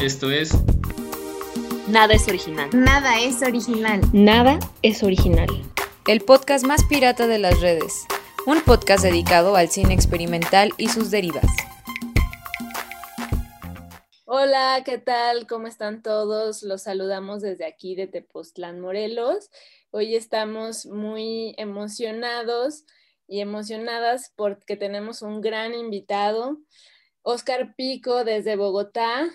Esto es Nada es original. Nada es original. Nada es original. El podcast más pirata de las redes. Un podcast dedicado al cine experimental y sus derivas. Hola, ¿qué tal? ¿Cómo están todos? Los saludamos desde aquí de Tepoztlán, Morelos. Hoy estamos muy emocionados y emocionadas porque tenemos un gran invitado, Oscar Pico desde Bogotá.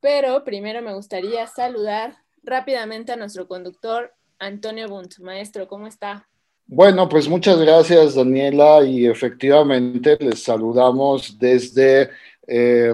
Pero primero me gustaría saludar rápidamente a nuestro conductor, Antonio Bunt. Maestro, ¿cómo está? Bueno, pues muchas gracias, Daniela, y efectivamente les saludamos desde, eh,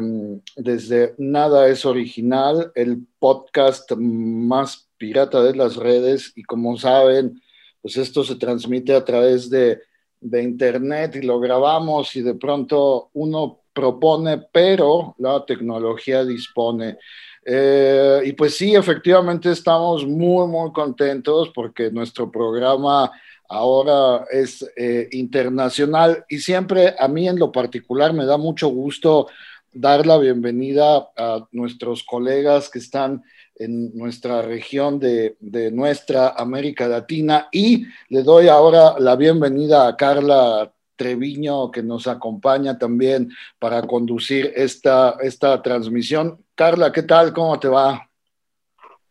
desde Nada es Original, el podcast más pirata de las redes, y como saben, pues esto se transmite a través de, de Internet y lo grabamos y de pronto uno propone, pero la tecnología dispone. Eh, y pues sí, efectivamente estamos muy, muy contentos porque nuestro programa ahora es eh, internacional y siempre a mí en lo particular me da mucho gusto dar la bienvenida a nuestros colegas que están en nuestra región de, de, nuestra América Latina y le doy ahora la bienvenida a Carla Treviño que nos acompaña también para conducir esta, esta transmisión. Carla, ¿qué tal? ¿Cómo te va?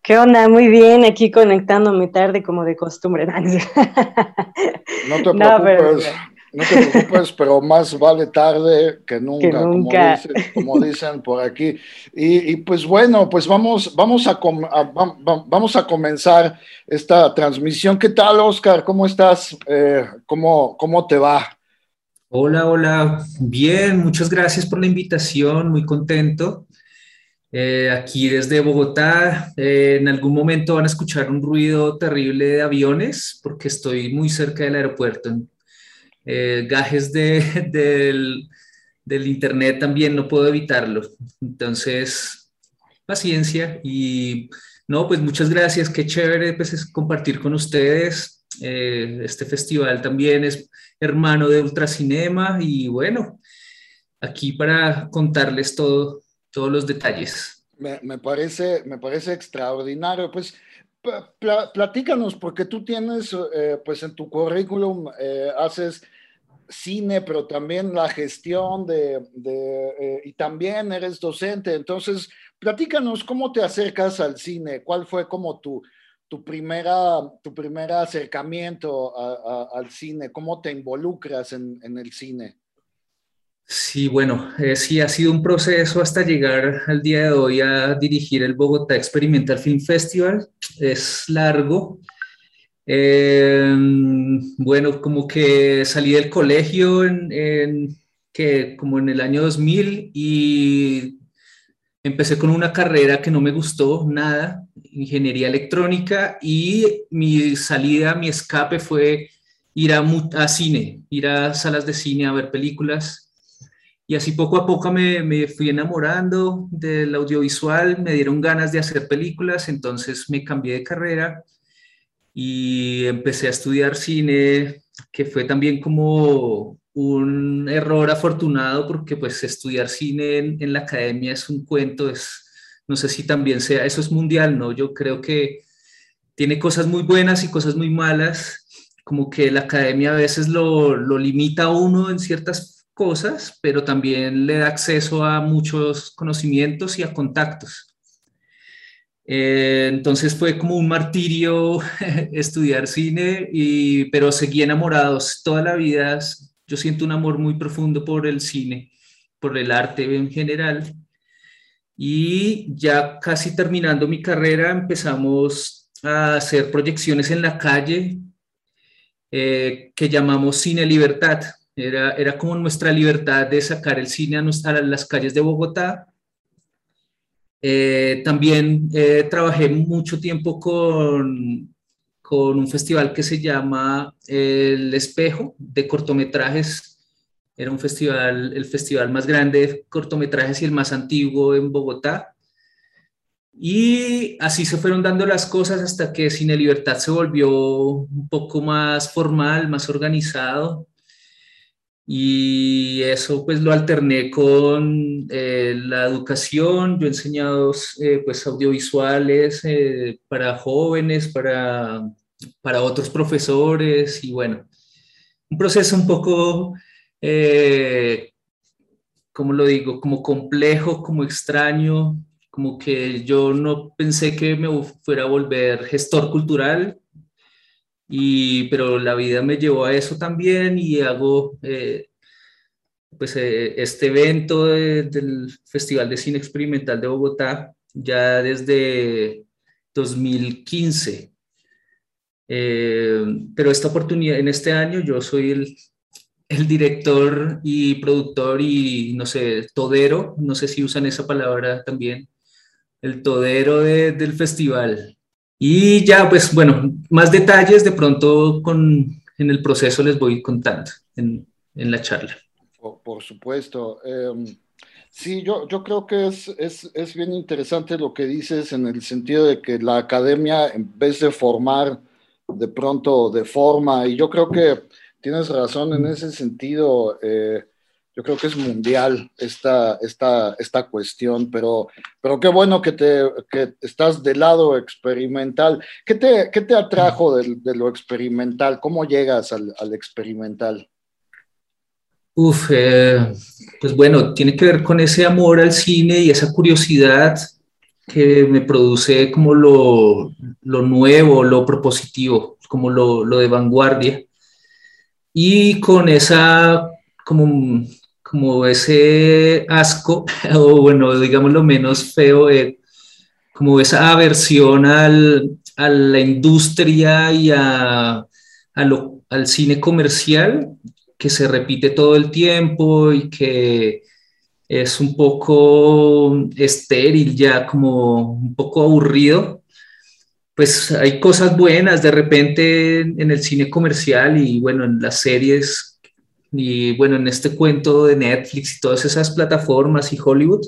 ¿Qué onda? Muy bien, aquí conectándome tarde como de costumbre. No te preocupes, no, pero, no te preocupes, pero más vale tarde que nunca, que nunca. Como, dicen, como, dicen, por aquí. Y, y, pues bueno, pues vamos, vamos, a, a, vamos a comenzar esta transmisión. ¿Qué tal, Oscar? ¿Cómo estás? Eh, ¿cómo, ¿Cómo te va? Hola, hola. Bien, muchas gracias por la invitación, muy contento. Eh, aquí desde Bogotá, eh, en algún momento van a escuchar un ruido terrible de aviones porque estoy muy cerca del aeropuerto. Eh, gajes de, del, del internet también no puedo evitarlo. Entonces, paciencia y no, pues muchas gracias, qué chévere pues, compartir con ustedes. Este festival también es hermano de Ultracinema y bueno, aquí para contarles todo, todos los detalles. Me, me, parece, me parece extraordinario. Pues pl platícanos, porque tú tienes, eh, pues en tu currículum eh, haces cine, pero también la gestión de, de eh, y también eres docente. Entonces, platícanos cómo te acercas al cine, cuál fue como tu, tu primera, tu primer acercamiento al cine, cómo te involucras en, el cine. Sí, bueno, eh, sí ha sido un proceso hasta llegar al día de hoy a dirigir el Bogotá Experimental Film Festival. Es largo. Eh, bueno, como que salí del colegio en, que como en el año 2000 y empecé con una carrera que no me gustó nada, ingeniería electrónica, y mi salida, mi escape fue ir a, cine, ir a salas de cine a ver películas. Y así poco a poco me, me, fui enamorando del audiovisual, me dieron ganas de hacer películas, entonces me cambié de carrera y empecé a estudiar cine, que fue también como un error afortunado porque pues estudiar cine en, en, la academia es un cuento, es, no sé si también sea, eso es mundial, ¿no? Yo creo que tiene cosas muy buenas y cosas muy malas, como que la academia a veces lo, lo limita a uno en ciertas cosas, pero también le da acceso a muchos conocimientos y a contactos. Eh, entonces fue como un martirio estudiar cine, y, pero seguí enamorados toda la vida, yo siento un amor muy profundo por el cine, por el arte en general. Y ya casi terminando mi carrera empezamos a hacer proyecciones en la calle eh, que llamamos Cine Libertad. Era, era como nuestra libertad de sacar el cine a, nuestra, a las calles de Bogotá. Eh, también eh, trabajé mucho tiempo con, con un festival que se llama El Espejo de cortometrajes. Era un festival, el festival más grande de cortometrajes y el más antiguo en Bogotá. Y así se fueron dando las cosas hasta que Cine Libertad se volvió un poco más formal, más organizado. y eso pues lo alterné con eh, la educación, yo he enseñado eh, pues audiovisuales eh, para jóvenes, para, para otros profesores y bueno, un proceso un poco, como lo digo, como complejo, como extraño, como que yo no pensé que me fuera a volver gestor cultural, y, pero la vida me llevó a eso también y hago eh, pues, eh, este evento del Festival de Cine Experimental de Bogotá ya desde 2015. Eh, pero esta oportunidad, en este año yo soy el, el director y productor y, no sé, todero, no sé si usan esa palabra también, el todero del festival. Y ya, pues bueno, más detalles de pronto con, en el proceso les voy contando en, en la charla. Por, supuesto. Em, sí, yo, yo creo que es, es, es, bien interesante lo que dices en el sentido de que la academia, en vez de formar, de pronto de forma, y yo creo que tienes razón en ese sentido. Eh, yo creo que es mundial esta, esta, esta cuestión, pero, pero qué bueno que, te, que estás del lado experimental. ¿Qué te, qué te atrajo de, lo experimental? ¿Cómo llegas al, al experimental? Uf, eh, pues bueno, tiene que ver con ese amor al cine y esa curiosidad que me produce como lo, lo nuevo, lo propositivo, como lo, lo de vanguardia. Y con esa como como ese asco, o bueno, digamos lo menos feo, eh, como esa aversión al, a la industria y a, al cine comercial que se repite todo el tiempo y que es un poco estéril ya, como un poco aburrido. Pues hay cosas buenas de repente en el cine comercial y bueno, en las series y bueno, en este cuento de Netflix y todas esas plataformas y Hollywood,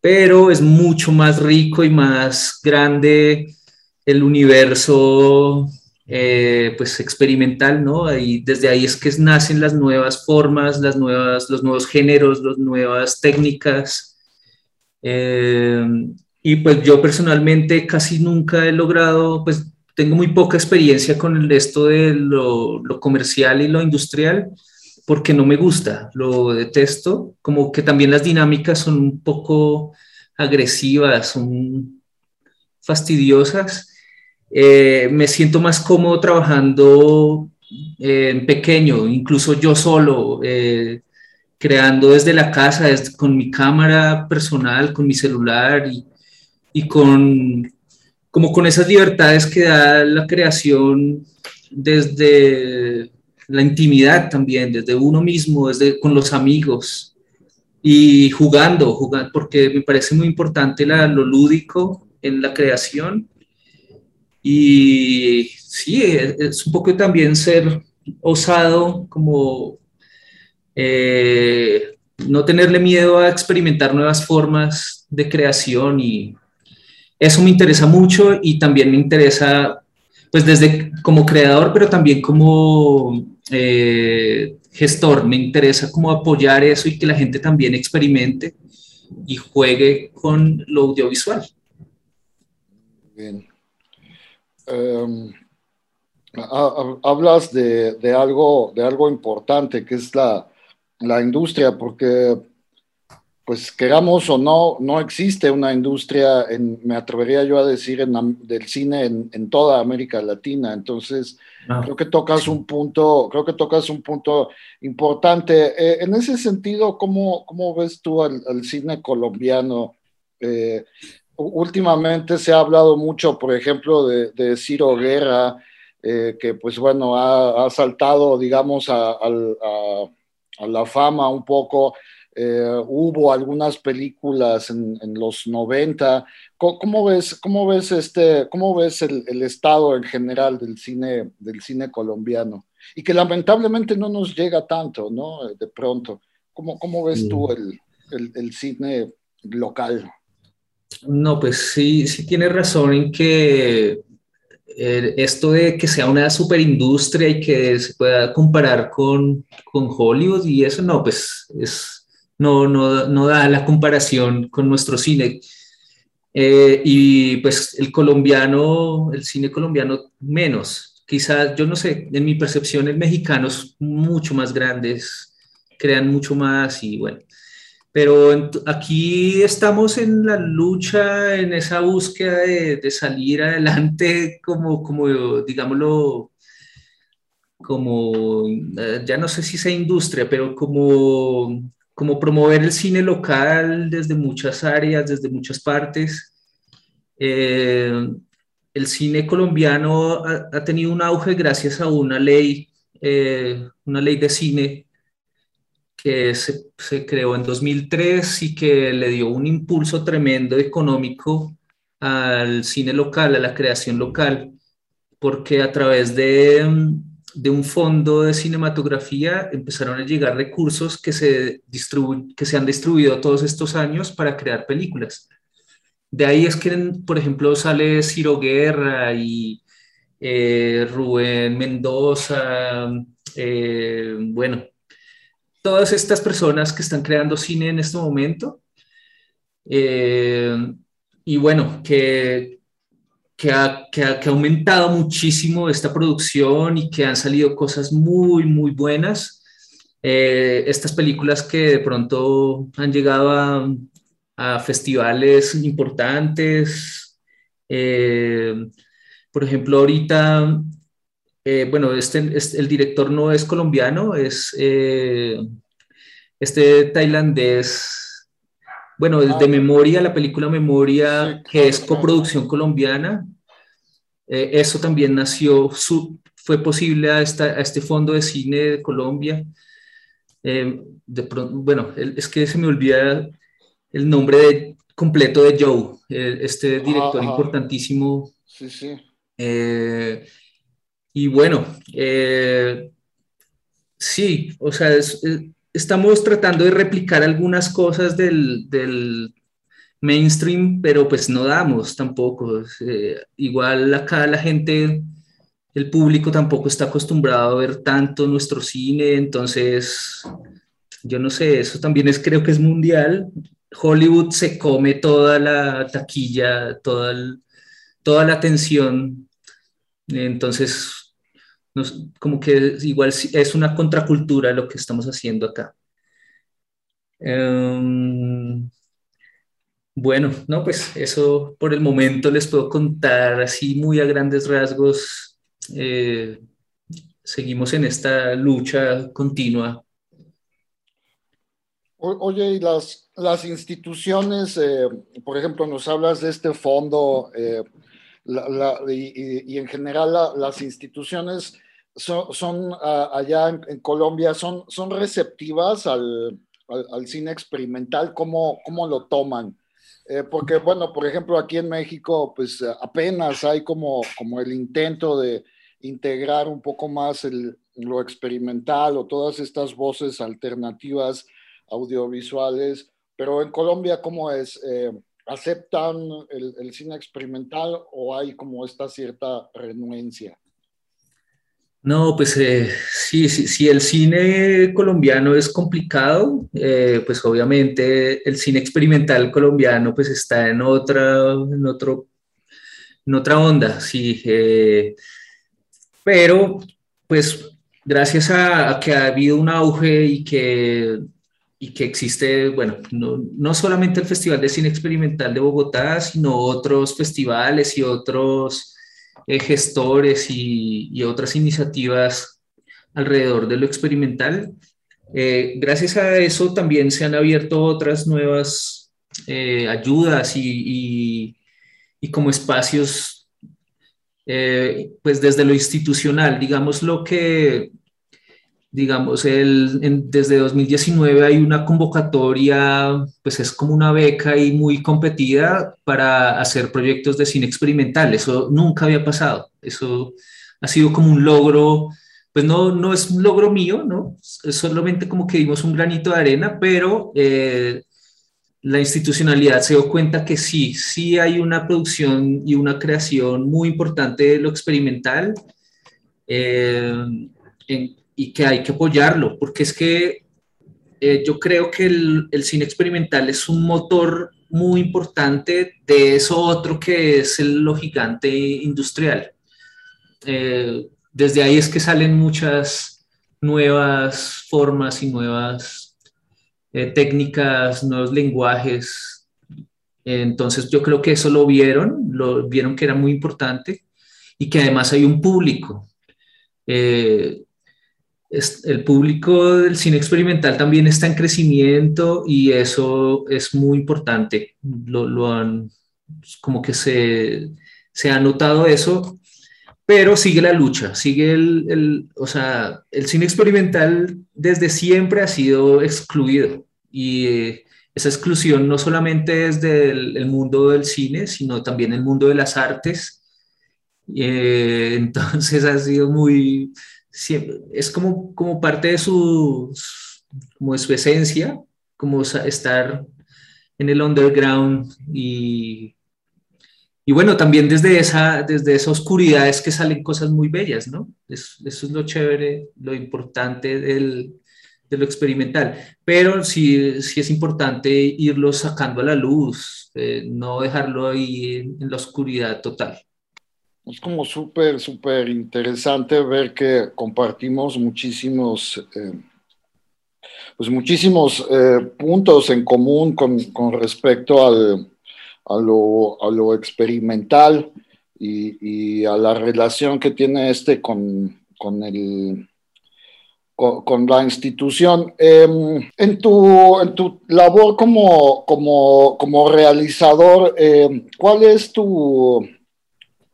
pero es mucho más rico y más grande el universo eh, pues experimental, ¿no? Y desde ahí es que nacen las nuevas formas, las nuevas, los nuevos géneros, las nuevas técnicas. Eh, y pues yo personalmente casi nunca he logrado, pues tengo muy poca experiencia con esto de lo, lo comercial y lo industrial porque no me gusta, lo detesto, como que también las dinámicas son un poco agresivas, son fastidiosas. Eh, me siento más cómodo trabajando eh, en pequeño, incluso yo solo, eh, creando desde la casa, con mi cámara personal, con mi celular y, y con como con esas libertades que da la creación desde la intimidad también, desde uno mismo, desde con los amigos y jugando, jugando porque me parece muy importante la, lo lúdico en la creación. Y sí, es, un poco también ser osado, como eh, no tenerle miedo a experimentar nuevas formas de creación y eso me interesa mucho y también me interesa pues desde como creador, pero también como eh, gestor, me interesa como apoyar eso y que la gente también experimente y juegue con lo audiovisual. Bien. Em, hablas de, de, algo, de algo importante que es la, la industria, porque pues queramos o no, no existe una industria, en, me atrevería yo a decir, en, del cine en, en, toda América Latina. Entonces, ah. creo que tocas un punto, creo que tocas un punto importante. Eh, en ese sentido, ¿cómo, cómo ves tú al, al cine colombiano? Eh, últimamente se ha hablado mucho, por ejemplo, de, de Ciro Guerra, eh, que pues bueno, ha, ha saltado, digamos, a, a, a la fama un poco eh, hubo algunas películas en, los 90. ¿Cómo, ves, cómo ves, este, cómo ves el, estado en general del cine, del cine colombiano? Y que lamentablemente no nos llega tanto, ¿no? De pronto. ¿Cómo, cómo ves tú mm. el, el, cine local? No, pues sí, sí tienes razón en que esto de que sea una superindustria y que se pueda comparar con, con Hollywood y eso, no, pues es, no, no, no da la comparación con nuestro cine. Eh, y pues el colombiano, el cine colombiano menos. Quizás, yo no sé, en mi percepción, el mexicano es mucho más grandes, crean mucho más y bueno. Pero aquí estamos en la lucha, en esa búsqueda de, de salir adelante como, como, digámoslo, como, eh, ya no sé si sea industria, pero como como promover el cine local desde muchas áreas, desde muchas partes. Eh, el cine colombiano ha, tenido un auge gracias a una ley, eh, una ley de cine que se, se, creó en 2003 y que le dio un impulso tremendo económico al cine local, a la creación local, porque a través de de un fondo de cinematografía empezaron a llegar recursos que se, que se han distribuido todos estos años para crear películas. De ahí es que, por ejemplo, sale Ciro Guerra y eh, Rubén Mendoza, eh, bueno, todas estas personas que están creando cine en este momento. Eh, y bueno, que, que ha, aumentado muchísimo esta producción y que han salido cosas muy, muy buenas. Eh, estas películas que de pronto han llegado a, festivales importantes. Eh, por ejemplo, ahorita, eh, bueno, este, este, el director no es colombiano, es este tailandés bueno, de ah, Memoria, la película Memoria, que es coproducción colombiana, eh, eso también nació, fue posible a, esta, a, este Fondo de Cine de Colombia. Eh, de bueno, es que se me olvida el nombre de, completo de Joe, este director importantísimo. Sí, sí. Eh, y bueno, sí, o sea, es, estamos tratando de replicar algunas cosas del, del mainstream, pero pues no damos tampoco. Eh, igual acá la gente, el público tampoco está acostumbrado a ver tanto nuestro cine, entonces yo no sé, eso también es, creo que es mundial. Hollywood se come toda la taquilla, toda, toda la atención, entonces como que igual es una contracultura lo que estamos haciendo acá. Em, bueno, no, pues eso por el momento les puedo contar así muy a grandes rasgos. Eh, seguimos en esta lucha continua. oye, y las, las instituciones, eh, por ejemplo, nos hablas de este fondo eh, y, en general las instituciones son, ah, allá en, Colombia, son, son receptivas al, al, cine experimental, ¿cómo, cómo lo toman? Eh, porque, bueno, por ejemplo, aquí en México, pues apenas hay como, como el intento de integrar un poco más el, lo experimental o todas estas voces alternativas audiovisuales, pero en Colombia, ¿cómo es? Eh, ¿Aceptan el, el, cine experimental o hay como esta cierta renuencia? No, pues eh, sí, sí, el cine colombiano es complicado, eh, pues obviamente el cine experimental colombiano pues está en otra, en otro, en otra onda, sí, eh, pero pues gracias a, que ha habido un auge y que, y que existe, bueno, no, no solamente el Festival de Cine Experimental de Bogotá, sino otros festivales y otros eh, gestores y, otras iniciativas alrededor de lo experimental. Eh, gracias a eso también se han abierto otras nuevas eh, ayudas y, como espacios, pues desde lo institucional, digamos lo que digamos, el, desde 2019 hay una convocatoria, pues es como una beca y muy competida para hacer proyectos de cine experimental. Eso nunca había pasado. Eso ha sido como un logro, pues no, no es un logro mío, ¿no? Es solamente como que dimos un granito de arena, pero eh, la institucionalidad se dio cuenta que sí, sí hay una producción y una creación muy importante de lo experimental eh, y que hay que apoyarlo, porque es que eh, yo creo que el, el, cine experimental es un motor muy importante de eso otro que es el, lo gigante industrial. Eh, desde ahí es que salen muchas nuevas formas y nuevas eh, técnicas, nuevos lenguajes. Entonces yo creo que eso lo vieron, lo vieron que era muy importante y que además hay un público. Eh, el público del cine experimental también está en crecimiento y eso es muy importante. Lo, lo han, como que se, se ha notado eso pero sigue la lucha, sigue el, el, o sea, el cine experimental desde siempre ha sido excluido y eh, esa exclusión no solamente es del mundo del cine, sino también el mundo de las artes. Eh, entonces ha sido muy, es como, como parte de su, como de su esencia, como estar en el underground y y bueno, también desde esa, desde esa oscuridad es que salen cosas muy bellas, ¿no? Eso, es lo chévere, lo importante del, de lo experimental. Pero sí, sí es importante irlo sacando a la luz, eh, no dejarlo ahí en, la oscuridad total. Es como súper, súper interesante ver que compartimos muchísimos, eh, pues muchísimos eh, puntos en común con, con respecto al, a lo, a lo experimental y, a la relación que tiene este con, con el, con, la institución. Em, en, tu, en, tu, labor como, como, como realizador, em, ¿cuál es tu,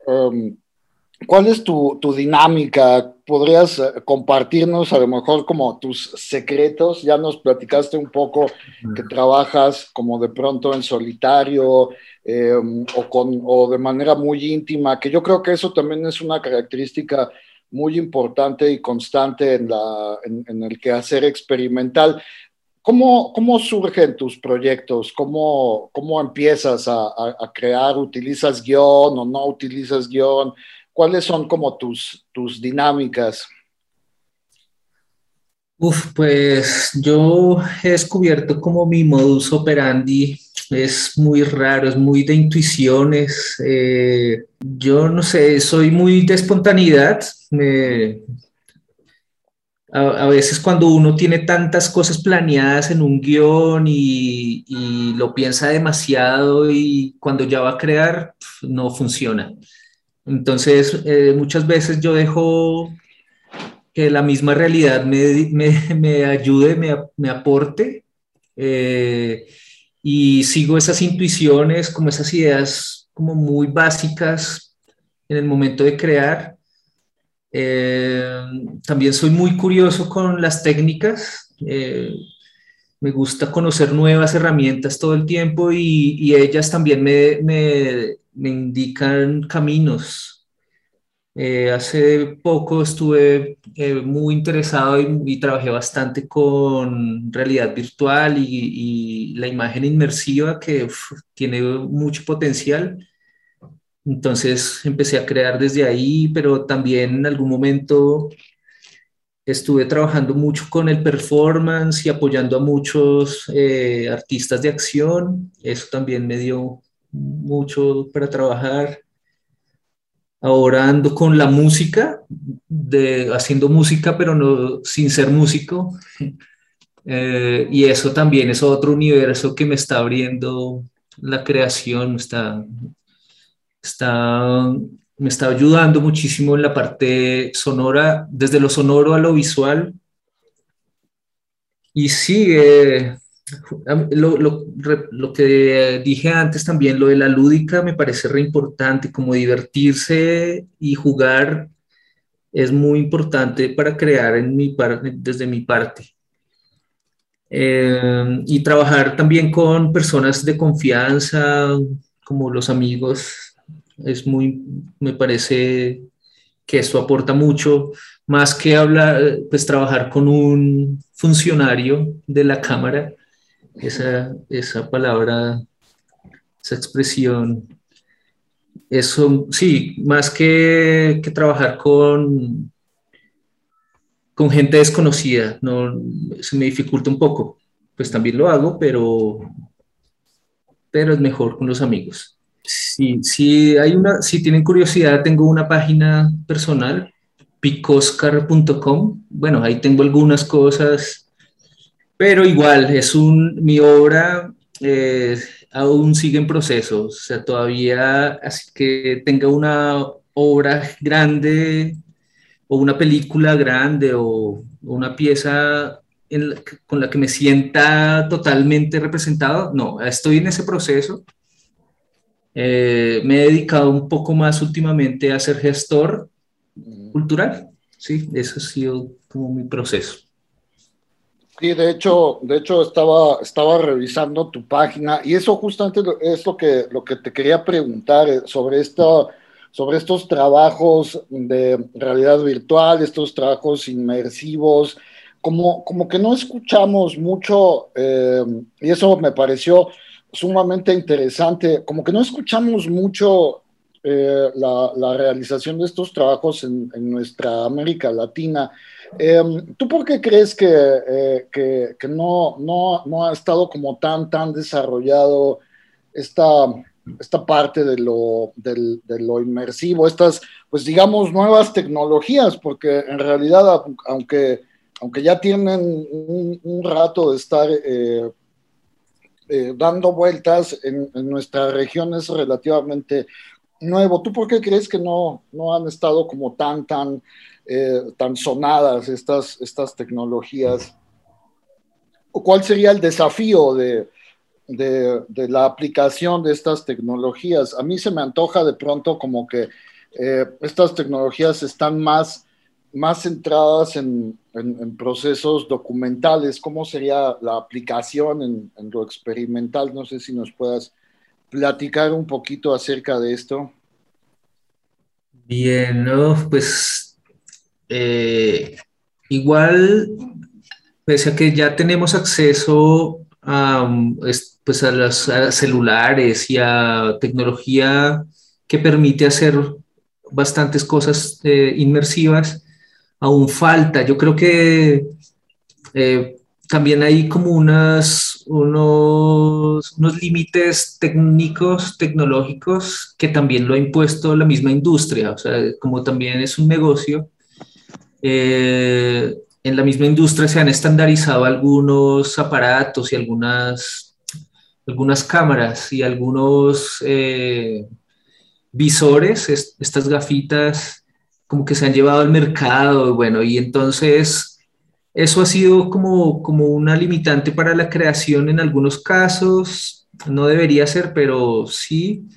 em, ¿Cuál es tu, tu, dinámica? ¿Podrías eh, compartirnos a lo mejor como tus secretos? Ya nos platicaste un poco que trabajas como de pronto en solitario em, o, con, o de manera muy íntima, que yo creo que eso también es una característica muy importante y constante en, la, en, en el quehacer experimental. ¿Cómo, ¿Cómo, surgen tus proyectos? ¿Cómo, cómo empiezas a, a, crear? ¿Utilizas guion o no utilizas guion? ¿Cuáles son como tus, tus dinámicas? Uf, pues yo he descubierto como mi modus operandi es muy raro, es muy de intuiciones. Eh, yo no sé, soy muy de espontaneidad. A, veces cuando uno tiene tantas cosas planeadas en un guion y, lo piensa demasiado y cuando ya va a crear, no funciona. Entonces, eh, muchas veces yo dejo que la misma realidad me, me, me ayude, me, me aporte, eh, y sigo esas intuiciones, como esas ideas como muy básicas en el momento de crear. Eh, también soy muy curioso con las técnicas. me gusta conocer nuevas herramientas todo el tiempo y, y ellas también me, me, indican caminos. Eh, hace poco estuve eh, muy interesado y, trabajé bastante con realidad virtual y, la imagen inmersiva que tiene mucho potencial. Entonces empecé a crear desde ahí, pero también en algún momento estuve trabajando mucho con el performance y apoyando a muchos eh, artistas de acción. Eso también me dio mucho para trabajar. Ahora ando con la música, de, haciendo música, pero no sin ser músico. Eh, y eso también es otro universo que me está abriendo la creación, está, está, me está ayudando muchísimo en la parte sonora, desde lo sonoro a lo visual. Y sí, eh, lo, lo, lo, que dije antes también, lo de la lúdica me parece re importante, como divertirse y jugar es muy importante para crear en mi desde mi parte. Eh, y trabajar también con personas de confianza, como los amigos, es muy, me parece que esto aporta mucho, más que hablar, pues trabajar con un funcionario de la cámara esa, esa palabra, esa expresión. Eso, sí, más que, que trabajar con, con gente desconocida, no, se me dificulta un poco. Pues también lo hago, pero, pero es mejor con los amigos. Si, hay una, si tienen curiosidad, tengo una página personal, picoscar.com. Bueno, ahí tengo algunas cosas, pero igual es un, mi obra eh, aún sigue en proceso, o sea, todavía, así que tenga una obra grande o una película grande o, una pieza con la que me sienta totalmente representado. No, estoy en ese proceso. Eh, me he dedicado un poco más últimamente a ser gestor cultural. Sí, eso ha sido como mi proceso. Sí, de hecho, de hecho estaba, estaba revisando tu página y eso justamente es lo que, lo que te quería preguntar eh, sobre esto sobre estos trabajos de realidad virtual, estos trabajos inmersivos, como, como que no escuchamos mucho, eh, y eso me pareció sumamente interesante, como que no escuchamos mucho eh, la, realización de estos trabajos en, nuestra América Latina. Eh, ¿Tú por qué crees que, que, no, no, no, ha estado como tan, tan desarrollado esta, esta parte de lo, de lo inmersivo, estas, pues digamos, nuevas tecnologías, porque en realidad, aunque, aunque ya tienen un, rato de estar eh, eh, dando vueltas, en, nuestra región es relativamente nuevo. ¿Tú por qué crees que no, no han estado como tan, tan, eh, tan sonadas estas, estas tecnologías? ¿O cuál sería el desafío de, de, la aplicación de estas tecnologías. A mí se me antoja de pronto como que eh, estas tecnologías están más, más centradas en, procesos documentales. ¿Cómo sería la aplicación en, lo experimental? No sé si nos puedas platicar un poquito acerca de esto. Bien, pues eh, igual, pese a que ya tenemos acceso a, pues a los celulares y a tecnología que permite hacer bastantes cosas eh, inmersivas, aún falta. Yo creo que eh, también hay como unos, unos límites técnicos, tecnológicos, que también lo ha impuesto la misma industria. O sea, como también es un negocio, eh, en la misma industria se han estandarizado algunos aparatos y algunas algunas cámaras y algunos eh, visores, estas gafitas como que se han llevado al mercado, bueno, y entonces eso ha sido como, como una limitante para la creación en algunos casos, no debería ser, pero sí,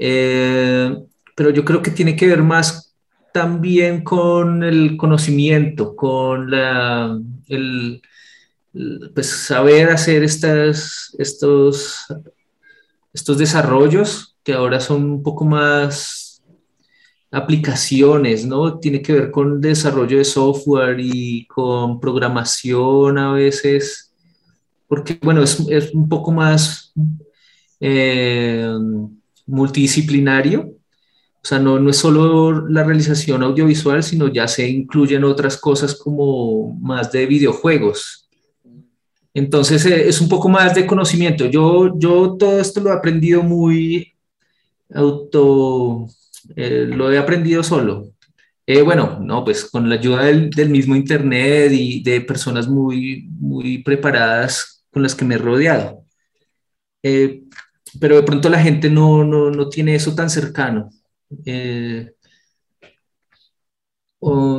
eh, pero yo creo que tiene que ver más también con el conocimiento, con la, el, pues saber hacer estas, estos, estos desarrollos que ahora son un poco más aplicaciones, ¿no? Tiene que ver con desarrollo de software y con programación a veces, porque, bueno, es, es un poco más eh, multidisciplinario. O sea, no, no es solo la realización audiovisual, sino ya se incluyen otras cosas como más de videojuegos. Entonces eh, es un poco más de conocimiento. Yo, yo todo esto lo he aprendido muy auto, eh, lo he aprendido solo. Eh, bueno, no, pues con la ayuda del, mismo Internet y de personas muy, muy preparadas con las que me he rodeado. pero de pronto la gente no, no, no tiene eso tan cercano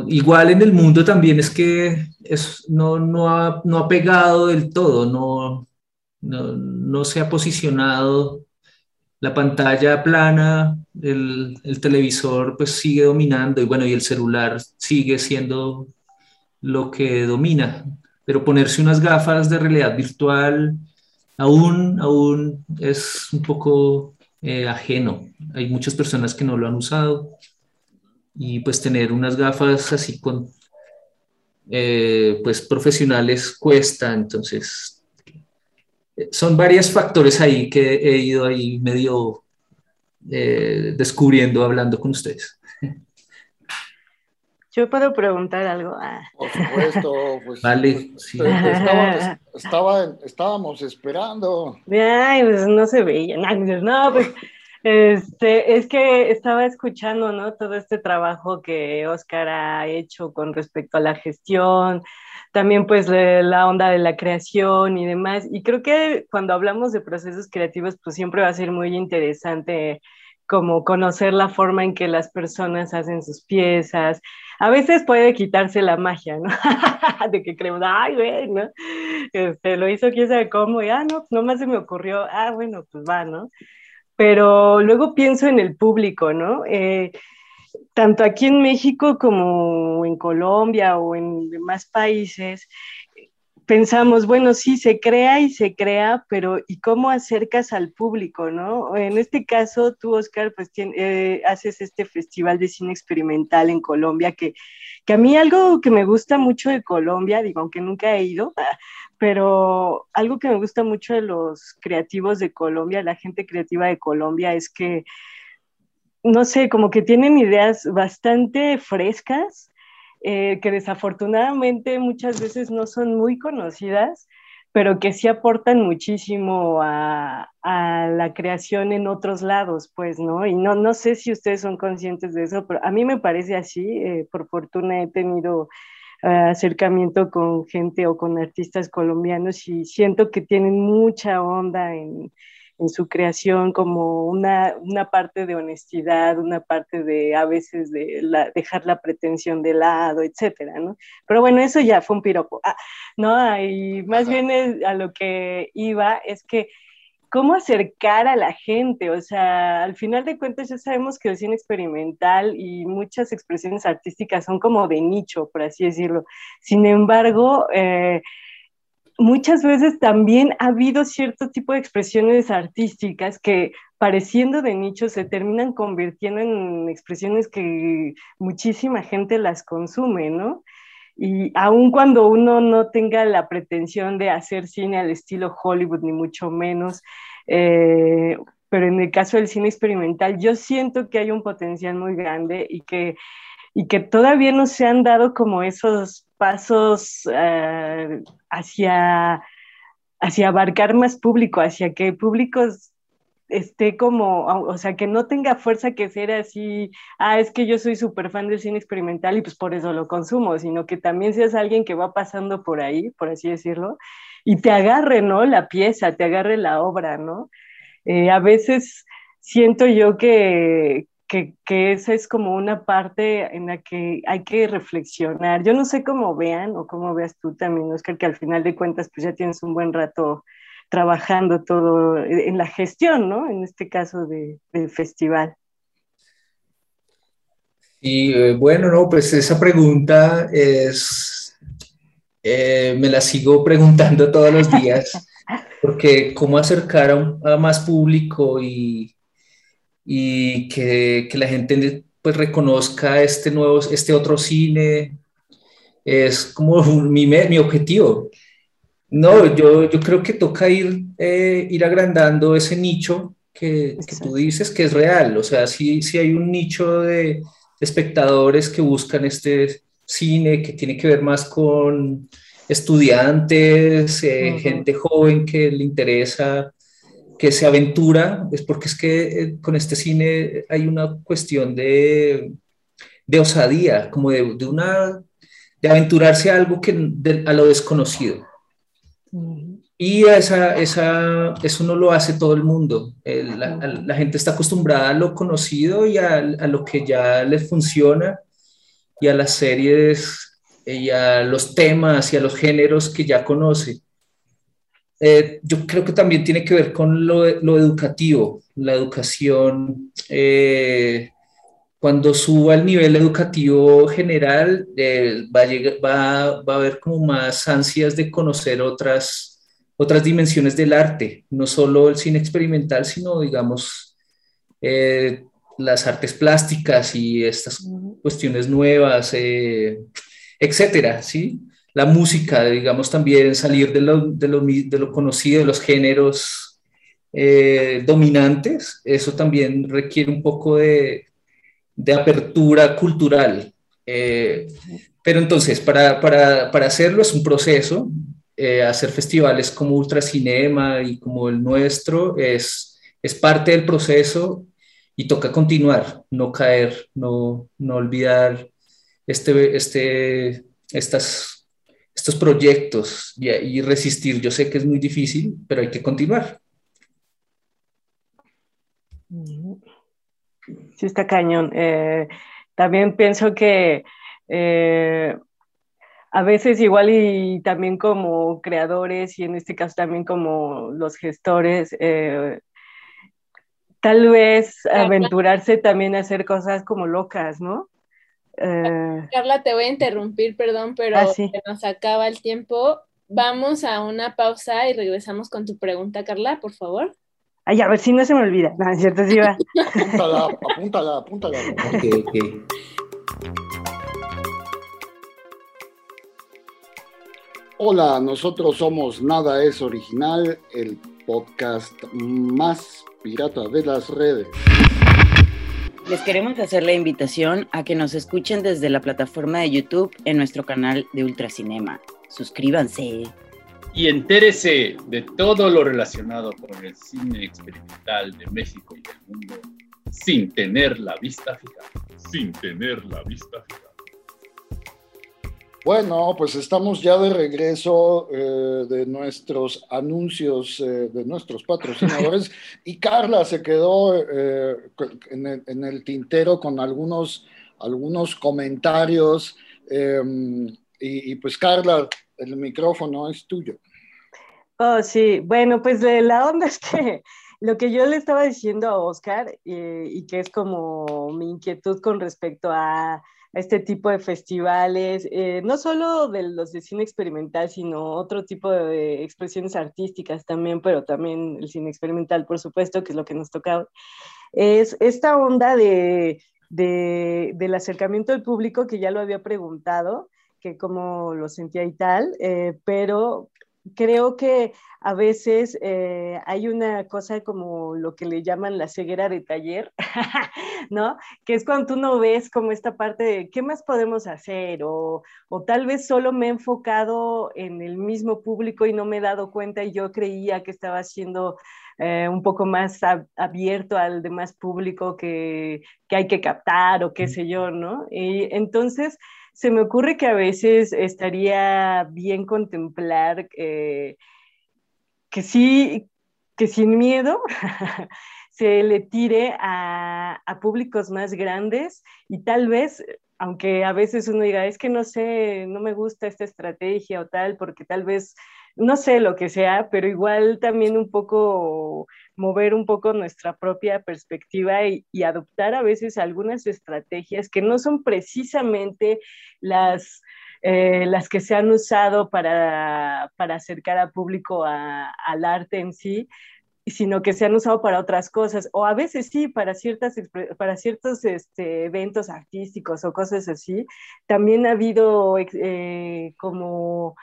igual en el mundo también es que es, no, no, ha, no, ha, pegado del todo, no, no, no, se ha posicionado la pantalla plana, el, el, televisor pues sigue dominando y bueno, y el celular sigue siendo lo que domina, pero ponerse unas gafas de realidad virtual aún, aún es un poco eh, ajeno. Hay muchas personas que no lo han usado y pues tener unas gafas así con eh, pues profesionales cuesta, entonces son varios factores ahí que he ido ahí medio eh, descubriendo hablando con ustedes. Yo puedo preguntar algo. Ah. Por supuesto, pues, vale, pues, sí. estaba- estábamos esperando. Ay, pues no se veía. No, no, pues este, es que estaba escuchando, ¿no? Todo este trabajo que Oscar ha hecho con respecto a la gestión, también pues de la onda de la creación y demás. Y creo que cuando hablamos de procesos creativos, pues siempre va a ser muy interesante como conocer la forma en que las personas hacen sus piezas. A veces puede quitarse la magia, ¿no? de que creemos, ay, güey, ¿no? Este, lo hizo quién sabe cómo, y ah, no, nomás se me ocurrió, ah, bueno, pues va, ¿no? Pero luego pienso en el público, ¿no? Eh, tanto aquí en México como en Colombia o en demás países, pensamos, bueno, sí, se crea y se crea, pero ¿y cómo acercas al público, no? En este caso, tú, Oscar, pues eh, haces este festival de cine experimental en Colombia, que, que a mí algo que me gusta mucho de Colombia, digo, aunque nunca he ido, pero algo que me gusta mucho de los creativos de Colombia, la gente creativa de Colombia, es que, no sé, como que tienen ideas bastante frescas, eh, que desafortunadamente muchas veces no son muy conocidas, pero que sí aportan muchísimo a, la creación en otros lados, pues, ¿no? Y no, no sé si ustedes son conscientes de eso, pero a mí me parece así, eh, por fortuna he tenido eh, acercamiento con gente o con artistas colombianos y siento que tienen mucha onda en, en su creación, como una, una parte de honestidad, una parte de a veces de la- dejar la pretensión de lado, etcétera, ¿no? Pero bueno, eso ya fue un piropo. Ah, no, y más bien es- a lo que iba es que cómo acercar a la gente, o sea, al final de cuentas ya sabemos que el cine experimental y muchas expresiones artísticas son como de nicho, por así decirlo. Sin embargo, eh, muchas veces también ha habido cierto tipo de expresiones artísticas que pareciendo de nicho se terminan convirtiendo en expresiones que muchísima gente las consume, ¿no? Y aun cuando uno no tenga la pretensión de hacer cine al estilo Hollywood, ni mucho menos, eh, pero en el caso del cine experimental, yo siento que hay un potencial muy grande y que, y que todavía no se han dado como esos pasos eh, hacia, hacia abarcar más público, hacia que públicos esté como, o sea, que no tenga fuerza que ser así, ah, es que yo soy súper fan del cine experimental y pues por eso lo consumo, sino que también seas alguien que va pasando por ahí, por así decirlo, y te agarre, ¿no? La pieza, te agarre la obra, ¿no? Eh, a veces siento yo que, que, que, esa es como una parte en la que hay que reflexionar. Yo no sé cómo vean o cómo veas tú también, Oscar, que al final de cuentas pues ya tienes un buen rato trabajando todo en la gestión, ¿no? En este caso de, del festival. Y eh, bueno, no, pues esa pregunta es, eh, me la sigo preguntando todos los días, porque cómo acercar a, un, a más público y, y que, que, la gente pues reconozca este nuevo, este otro cine, es como mi, mi objetivo. No, yo, yo creo que toca ir, eh, ir agrandando ese nicho que, que, tú dices que es real. O sea, sí, sí hay un nicho de, espectadores que buscan este cine que tiene que ver más con estudiantes, eh, uh -huh. gente joven que le interesa, que se aventura. Es porque es que eh, con este cine hay una cuestión de, de osadía, como de, de, una, de aventurarse a algo que, de, a lo desconocido. Y esa, esa, eso no lo hace todo el mundo. El, la, la, gente está acostumbrada a lo conocido y a, a, lo que ya les funciona y a las series y a los temas y a los géneros que ya conoce. Eh, yo creo que también tiene que ver con lo, lo educativo, la educación. Eh, cuando suba el nivel educativo general, eh, va, a llegar, va, va, a haber como más ansias de conocer otras, otras dimensiones del arte, no solo el cine experimental, sino, digamos, eh, las artes plásticas y estas cuestiones nuevas, eh, etcétera, ¿sí? La música, digamos también salir de lo, de lo, de lo conocido, de los géneros eh, dominantes, eso también requiere un poco de, de apertura cultural. Eh, pero entonces, para, para, para, hacerlo es un proceso. Eh, hacer festivales como Ultracinema y como el nuestro es, es parte del proceso y toca continuar, no caer, no, no olvidar este, este, estas, estos proyectos y, y resistir. Yo sé que es muy difícil, pero hay que continuar. Sí, está cañón. Eh, también pienso que eh, a veces igual y también como creadores y en este caso también como los gestores, eh, tal vez aventurarse también a hacer cosas como locas, ¿no? Carla, te voy a interrumpir, perdón, pero Ah, se nos acaba el tiempo. Vamos a una pausa y regresamos con tu pregunta, Carla, por favor. Ay, a ver si no se me olvida. No, es cierto, sí va. Apúntala, apúntala, apúntala. Ok, ok. Hola, nosotros somos Nada es Original, el podcast más pirata de las redes. Les queremos hacer la invitación a que nos escuchen desde la plataforma de YouTube en nuestro canal de Ultracinema. Suscríbanse. y entérese de todo lo relacionado con el cine experimental de México y del mundo sin tener la vista fija. Sin tener la vista fija. Bueno, pues estamos ya de regreso eh, de nuestros anuncios, eh, de nuestros patrocinadores, y Carla se quedó eh, en, el, en, el, tintero con algunos, algunos comentarios. Em, y, y, pues Carla, el micrófono es tuyo. Oh, sí, bueno, pues la onda es que lo que yo le estaba diciendo a Oscar y que es como mi inquietud con respecto a este tipo de festivales, eh, no solo de los de cine experimental, sino otro tipo de expresiones artísticas también, pero también el cine experimental, por supuesto, que es lo que nos toca, es esta onda de, de, del acercamiento al público, que ya lo había preguntado, que cómo lo sentía y tal, eh, pero creo que a veces eh, hay una cosa como lo que le llaman la ceguera de taller, ¿no? Que es cuando tú no ves como esta parte de qué más podemos hacer o, o, tal vez solo me he enfocado en el mismo público y no me he dado cuenta y yo creía que estaba siendo eh, un poco más ab abierto al demás público que, que hay que captar o qué sé yo, ¿no? Y entonces se me ocurre que a veces estaría bien contemplar eh, que sí, que sin miedo se le tire a, a, públicos más grandes y tal vez, aunque a veces uno diga, es que no sé, no me gusta esta estrategia o tal, porque tal vez, no sé lo que sea, pero igual también un poco mover un poco nuestra propia perspectiva y, adoptar a veces algunas estrategias que no son precisamente las, eh, las que se han usado para, para acercar al público a, al arte en sí, sino que se han usado para otras cosas, o a veces sí, para, ciertas, para ciertos este, eventos artísticos o cosas así. También ha habido eh, como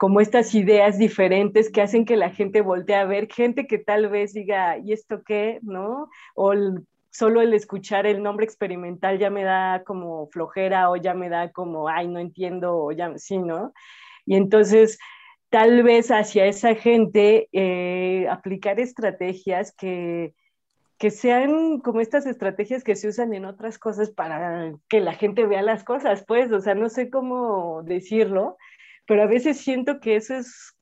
como estas ideas diferentes que hacen que la gente voltee a ver, gente que tal vez diga, ¿y esto qué? ¿No? O el, solo el escuchar el nombre experimental ya me da como flojera o ya me da como, ay, no entiendo, o ya, sí, ¿no? Y entonces, tal vez hacia esa gente eh, aplicar estrategias que, que sean como estas estrategias que se usan en otras cosas para que la gente vea las cosas, pues, o sea, no sé cómo decirlo, pero a veces siento que eso es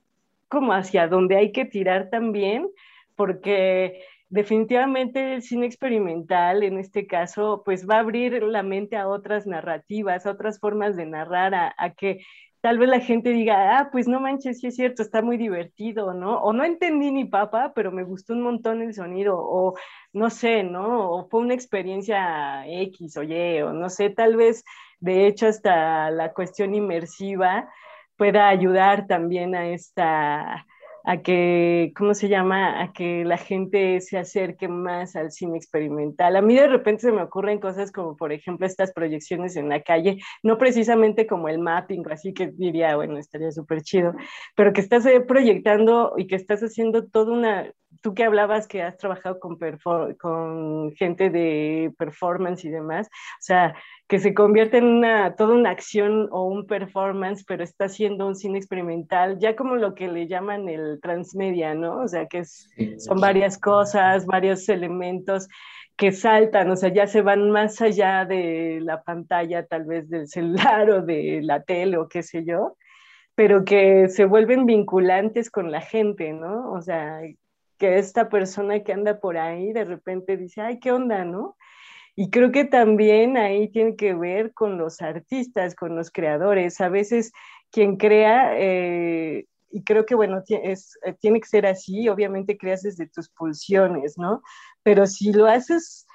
como hacia donde hay que tirar también, porque definitivamente el cine experimental, en este caso, pues va a abrir la mente a otras narrativas, a otras formas de narrar, a, a que tal vez la gente diga, ah, pues no manches, sí es cierto, está muy divertido, ¿no? O no entendí ni papa, pero me gustó un montón el sonido, o no sé, ¿no? O fue una experiencia X o Y, o no sé, tal vez, de hecho, hasta la cuestión inmersiva pueda ayudar también a esta, a que, ¿cómo se llama? A que la gente se acerque más al cine experimental. A mí de repente se me ocurren cosas como, por ejemplo, estas proyecciones en la calle, no precisamente como el mapping, así que diría, bueno, estaría súper chido, pero que estás eh, proyectando y que estás haciendo toda una, tú que hablabas que has trabajado con, con gente de performance y demás, o sea, que se convierte en una, toda una acción o un performance, pero está haciendo un cine experimental, ya como lo que le llaman el transmedia, ¿no? O sea, que son varias cosas, varios elementos que saltan, o sea, ya se van más allá de la pantalla, tal vez del celular o de la tele o qué sé yo, pero que se vuelven vinculantes con la gente, ¿no? O sea, que esta persona que anda por ahí de repente dice, ay, ¿qué onda, no? Y creo que también ahí tiene que ver con los artistas, con los creadores. A veces quien crea, eh, y creo que bueno, es, eh, tiene que ser así, obviamente creas desde tus pulsiones, ¿no? Pero si lo haces,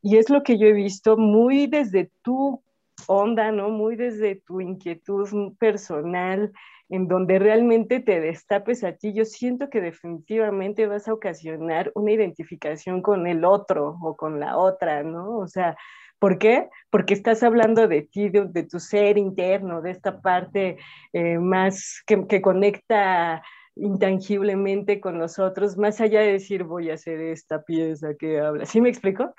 y es lo que yo he visto, muy desde tu onda, ¿no? Muy desde tu inquietud personal, en donde realmente te destapes a ti, yo siento que definitivamente vas a ocasionar una identificación con el otro o con la otra, ¿no? O sea, ¿por qué? Porque estás hablando de ti, de, tu ser interno, de esta parte eh, más que, que conecta intangiblemente con nosotros, más allá de decir voy a hacer esta pieza que habla. ¿Sí me explico?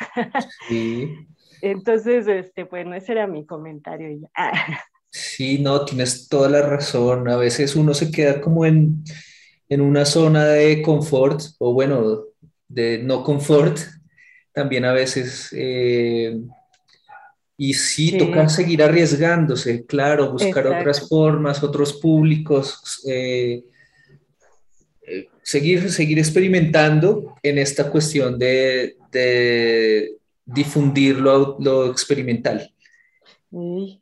Sí. Entonces, este, bueno, ese era mi comentario ya. Sí, no, tienes toda la razón. A veces uno se queda como en, una zona de confort o bueno, de no confort. También a veces... Eh, y sí, toca seguir arriesgándose, claro, buscar otras formas, otros públicos, eh, eh, seguir, seguir experimentando en esta cuestión de, difundir lo experimental.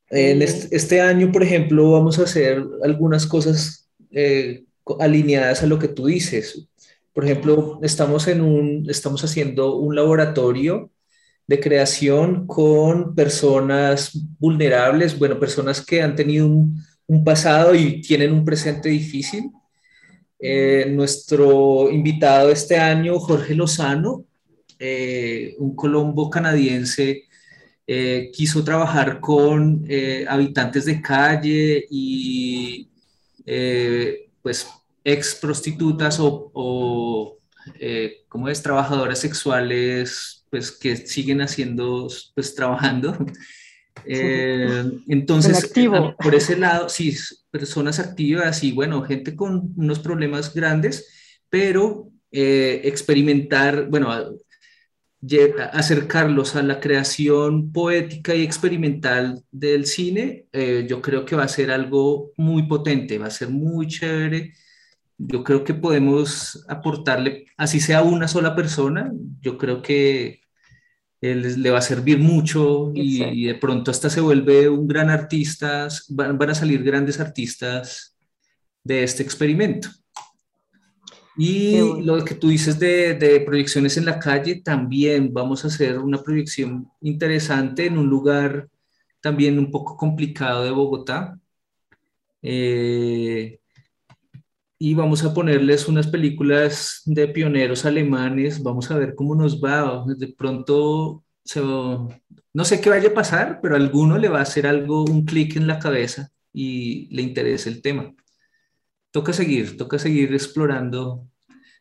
En este, año, por ejemplo, vamos a hacer algunas cosas eh, alineadas a lo que tú dices. Por ejemplo, estamos, en un, estamos haciendo un laboratorio de creación con personas vulnerables, bueno, personas que han tenido un, pasado y tienen un presente difícil. Eh, nuestro invitado este año, Jorge Lozano, eh, un colombo canadiense eh, quiso trabajar con eh, habitantes de calle y eh, pues ex prostitutas o, o como es, trabajadoras sexuales pues que siguen haciendo, pues trabajando. entonces, por ese lado, sí, personas activas y bueno, gente con unos problemas grandes, pero experimentar, bueno, acercarlos a la creación poética y experimental del cine, eh, yo creo que va a ser algo muy potente, va a ser muy chévere. Yo creo que podemos aportarle, así sea una sola persona, yo creo que él le va a servir mucho y, de pronto hasta se vuelve un gran artista, van a salir grandes artistas de este experimento. Y lo que tú dices de, de, proyecciones en la calle, también vamos a hacer una proyección interesante en un lugar también un poco complicado de Bogotá. Eh, y vamos a ponerles unas películas de pioneros alemanes, vamos a ver cómo nos va. De pronto, no sé qué vaya a pasar, pero a alguno le va a hacer algo, un clic en la cabeza y le interesa el tema toca seguir, toca seguir explorando,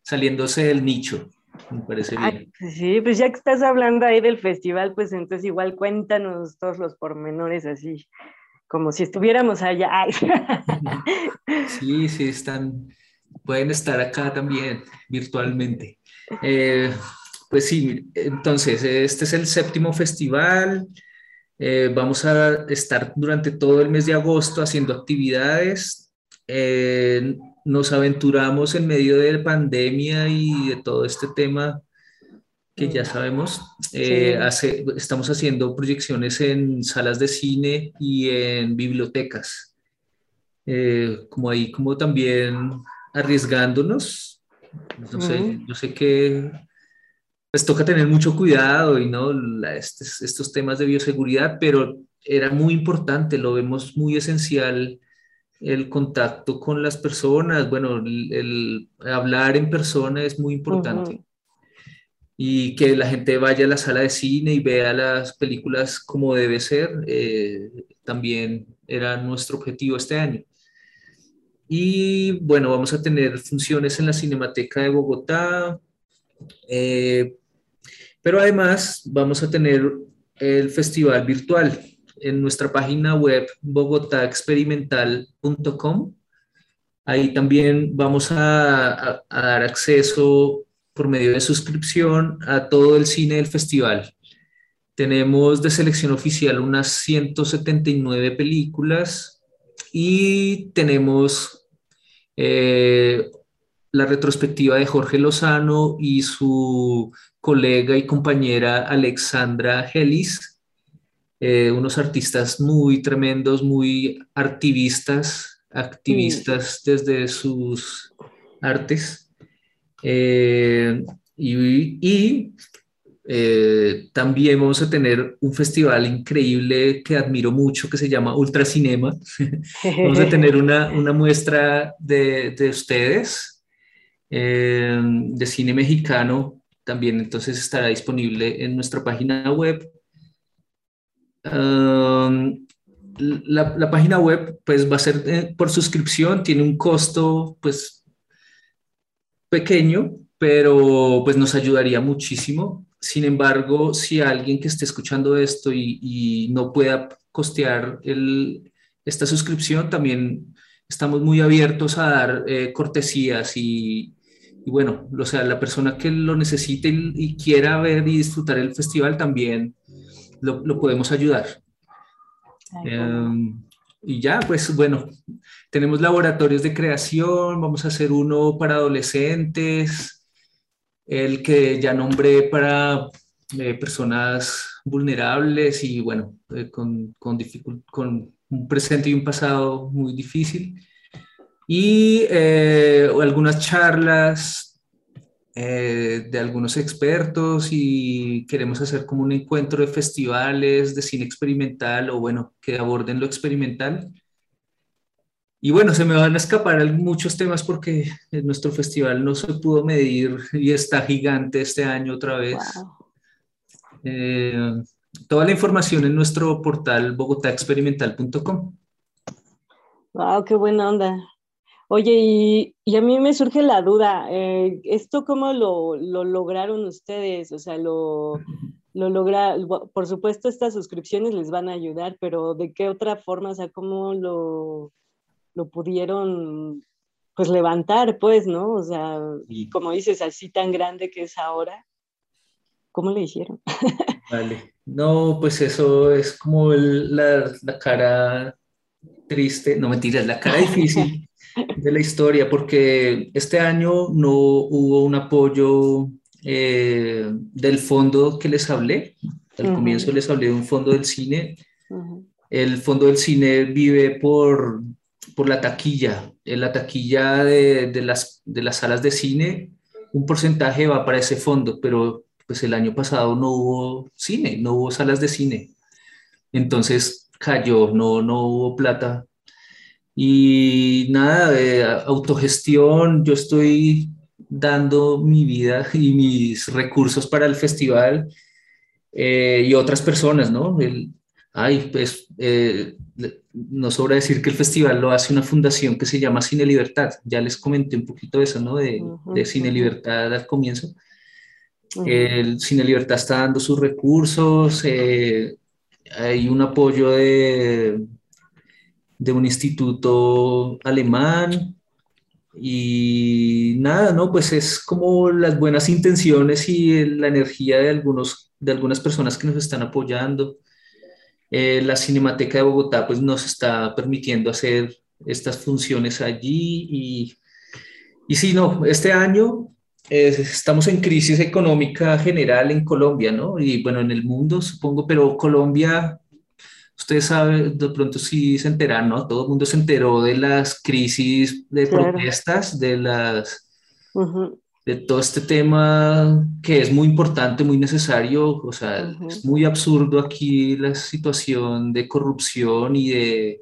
saliéndose del nicho. Me parece bien. Pues sí, pues ya que estás hablando ahí del festival, pues entonces igual cuéntanos todos los pormenores así, como si estuviéramos allá. Sí, sí, están, pueden estar acá también virtualmente. Eh, pues sí, entonces, este es el séptimo festival. Eh, vamos a estar durante todo el mes de agosto haciendo actividades eh, nos aventuramos en medio de la pandemia y de todo este tema que ya mm. sabemos. Eh, estamos haciendo proyecciones en salas de cine y en bibliotecas. Eh, como ahí, como también arriesgándonos. No sé, yo sé que pues toca tener mucho cuidado y no estos, estos temas de bioseguridad, pero era muy importante, lo vemos muy esencial el contacto con las personas, bueno, el, hablar en persona es muy importante. Y que la gente vaya a la sala de cine y vea las películas como debe ser, eh, también era nuestro objetivo este año. Y bueno, vamos a tener funciones en la Cinemateca de Bogotá, eh, pero además vamos a tener el festival virtual en nuestra página web bogotaexperimental.com. Ahí también vamos a, dar acceso por medio de suscripción a todo el cine del festival. Tenemos de selección oficial unas 179 películas y tenemos eh, la retrospectiva de Jorge Lozano y su colega y compañera Alexandra Helis, eh, unos artistas muy tremendos, muy activistas, activistas desde sus artes. Eh, y, eh, también vamos a tener un festival increíble que admiro mucho que se llama Ultracinema. vamos a tener una, una muestra de, de ustedes, de cine mexicano. También entonces estará disponible en nuestra página web la, página web pues va a ser eh, por suscripción, tiene un costo pues pequeño, pero pues nos ayudaría muchísimo. Sin embargo, si alguien que esté escuchando esto y, no pueda costear el, esta suscripción, también estamos muy abiertos a dar eh, cortesías y, bueno, o sea, la persona que lo necesite y, y quiera ver y disfrutar el festival también lo, podemos ayudar. Em, y ya, pues bueno, tenemos laboratorios de creación, vamos a hacer uno para adolescentes, el que ya nombré para eh, personas vulnerables y bueno, eh, con, con, con, un presente y un pasado muy difícil. Y eh, algunas charlas eh, de algunos expertos y queremos hacer como un encuentro de festivales de cine experimental o bueno, que aborden lo experimental. Y bueno, se me van a escapar muchos temas porque nuestro festival no se pudo medir y está gigante este año otra vez. Eh, toda la información en nuestro portal bogotaexperimental.com. Wow, qué buena onda. Oye, y, a mí me surge la duda, eh, ¿esto cómo lo, lograron ustedes? O sea, lo, lo logra, por supuesto estas suscripciones les van a ayudar, pero ¿de qué otra forma? O sea, ¿cómo lo, lo pudieron pues levantar, pues, ¿no? O sea, como dices, así tan grande que es ahora, ¿cómo le hicieron? Vale, no, pues eso es como la, la cara triste, no mentiras, la cara difícil de la historia, porque este año no hubo un apoyo eh, del fondo que les hablé. Al comienzo les hablé de un fondo del cine. El fondo del cine vive por, por la taquilla. En la taquilla de, de, las, de las salas de cine, un porcentaje va para ese fondo, pero pues el año pasado no hubo cine, no hubo salas de cine. Entonces cayó, no, no hubo plata y nada, de autogestión, yo estoy dando mi vida y mis recursos para el festival eh, y otras personas, ¿no? El, ay, pues eh, no sobra decir que el festival lo hace una fundación que se llama Cine Libertad. Ya les comenté un poquito de eso, ¿no? De, de Cine Libertad al comienzo. El Cine Libertad está dando sus recursos, eh, hay un apoyo de de un instituto alemán y nada, ¿no? Pues es como las buenas intenciones y la energía de, algunos, de algunas personas que nos están apoyando. Eh, la Cinemateca de Bogotá pues nos está permitiendo hacer estas funciones allí y, y sí, no, este año eh, estamos en crisis económica general en Colombia, ¿no? Y bueno, en el mundo supongo, pero Colombia ustedes saben, de pronto sí se enteran, ¿no? Todo el mundo se enteró de las crisis de protestas, de las... de todo este tema que es muy importante, muy necesario, o sea, es muy absurdo aquí la situación de corrupción y de,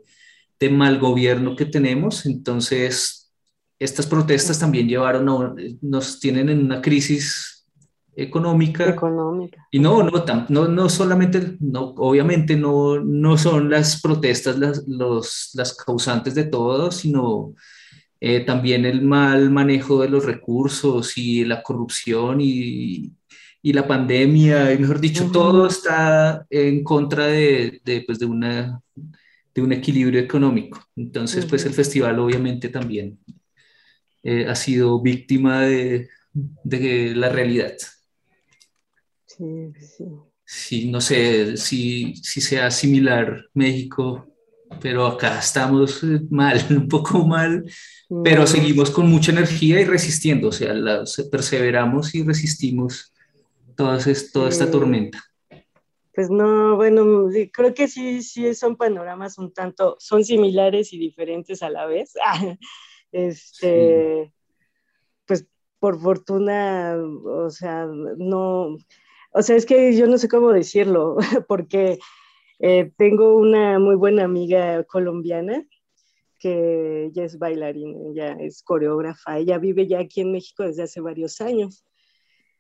de mal gobierno que tenemos. Entonces, estas protestas también llevaron a, nos tienen en una crisis económica. Económica. Y no, no, no, no solamente, no, obviamente no, no son las protestas las, los, las causantes de todo, sino eh, también el mal manejo de los recursos y la corrupción y, y la pandemia, y mejor dicho, todo está en contra de, de, pues de, una, de un equilibrio económico. Entonces, pues el festival obviamente también eh, ha sido víctima de, de la realidad. Sí, sí. Sí, no sé si, si sea similar México, pero acá estamos eh, mal, un poco mal, pero seguimos con mucha energía y resistiendo, o sea, la, perseveramos y resistimos toda, toda esta tormenta. Pues no, bueno, creo que sí, sí son panoramas un tanto, son similares y diferentes a la vez. Este, pues por fortuna, o sea, no, o sea, es que yo no sé cómo decirlo, porque eh, tengo una muy buena amiga colombiana que ella es bailarina, ella es coreógrafa, ella vive ya aquí en México desde hace varios años.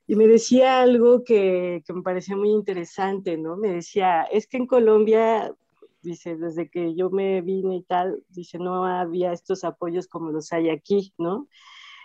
Y me decía algo que, que me parecía muy interesante, ¿no? Me decía, es que en Colombia, dice, desde que yo me vine y tal, dice, no había estos apoyos como los hay aquí, ¿no?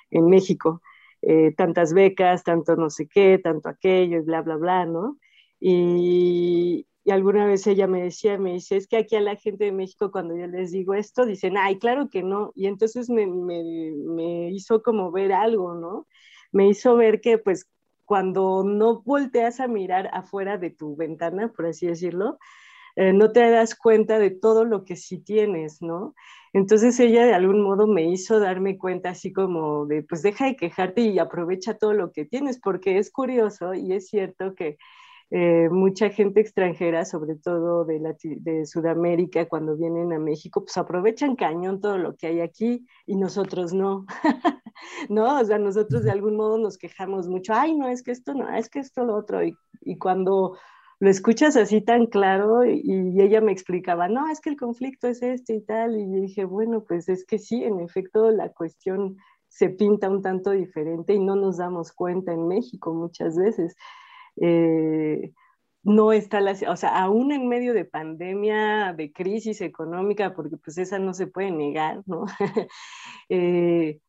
En México. Eh, tantas becas, tanto no sé qué, tanto aquello y bla, bla, bla, ¿no? Y, y, alguna vez ella me decía, me dice, es que aquí a la gente de México cuando yo les digo esto, dicen, ay, claro que no. Y entonces me, me, me hizo como ver algo, ¿no? Me hizo ver que pues cuando no volteas a mirar afuera de tu ventana, por así decirlo, eh, no te das cuenta de todo lo que sí tienes, ¿no? Entonces ella de algún modo me hizo darme cuenta así como de, pues deja de quejarte y aprovecha todo lo que tienes, porque es curioso y es cierto que eh, mucha gente extranjera, sobre todo de, de Sudamérica, cuando vienen a México, pues aprovechan cañón todo lo que hay aquí y nosotros no. ¿No? O sea, nosotros de algún modo nos quejamos mucho, ay, no, es que esto no, es que esto lo otro. Y, y cuando lo escuchas así tan claro y, ella me explicaba, no, es que el conflicto es este y tal, y dije, bueno, pues es que sí, en efecto, la cuestión se pinta un tanto diferente y no nos damos cuenta en México muchas veces. Eh, no está la, o sea, aún en medio de pandemia, de crisis económica, porque pues esa no se puede negar, ¿no? eh,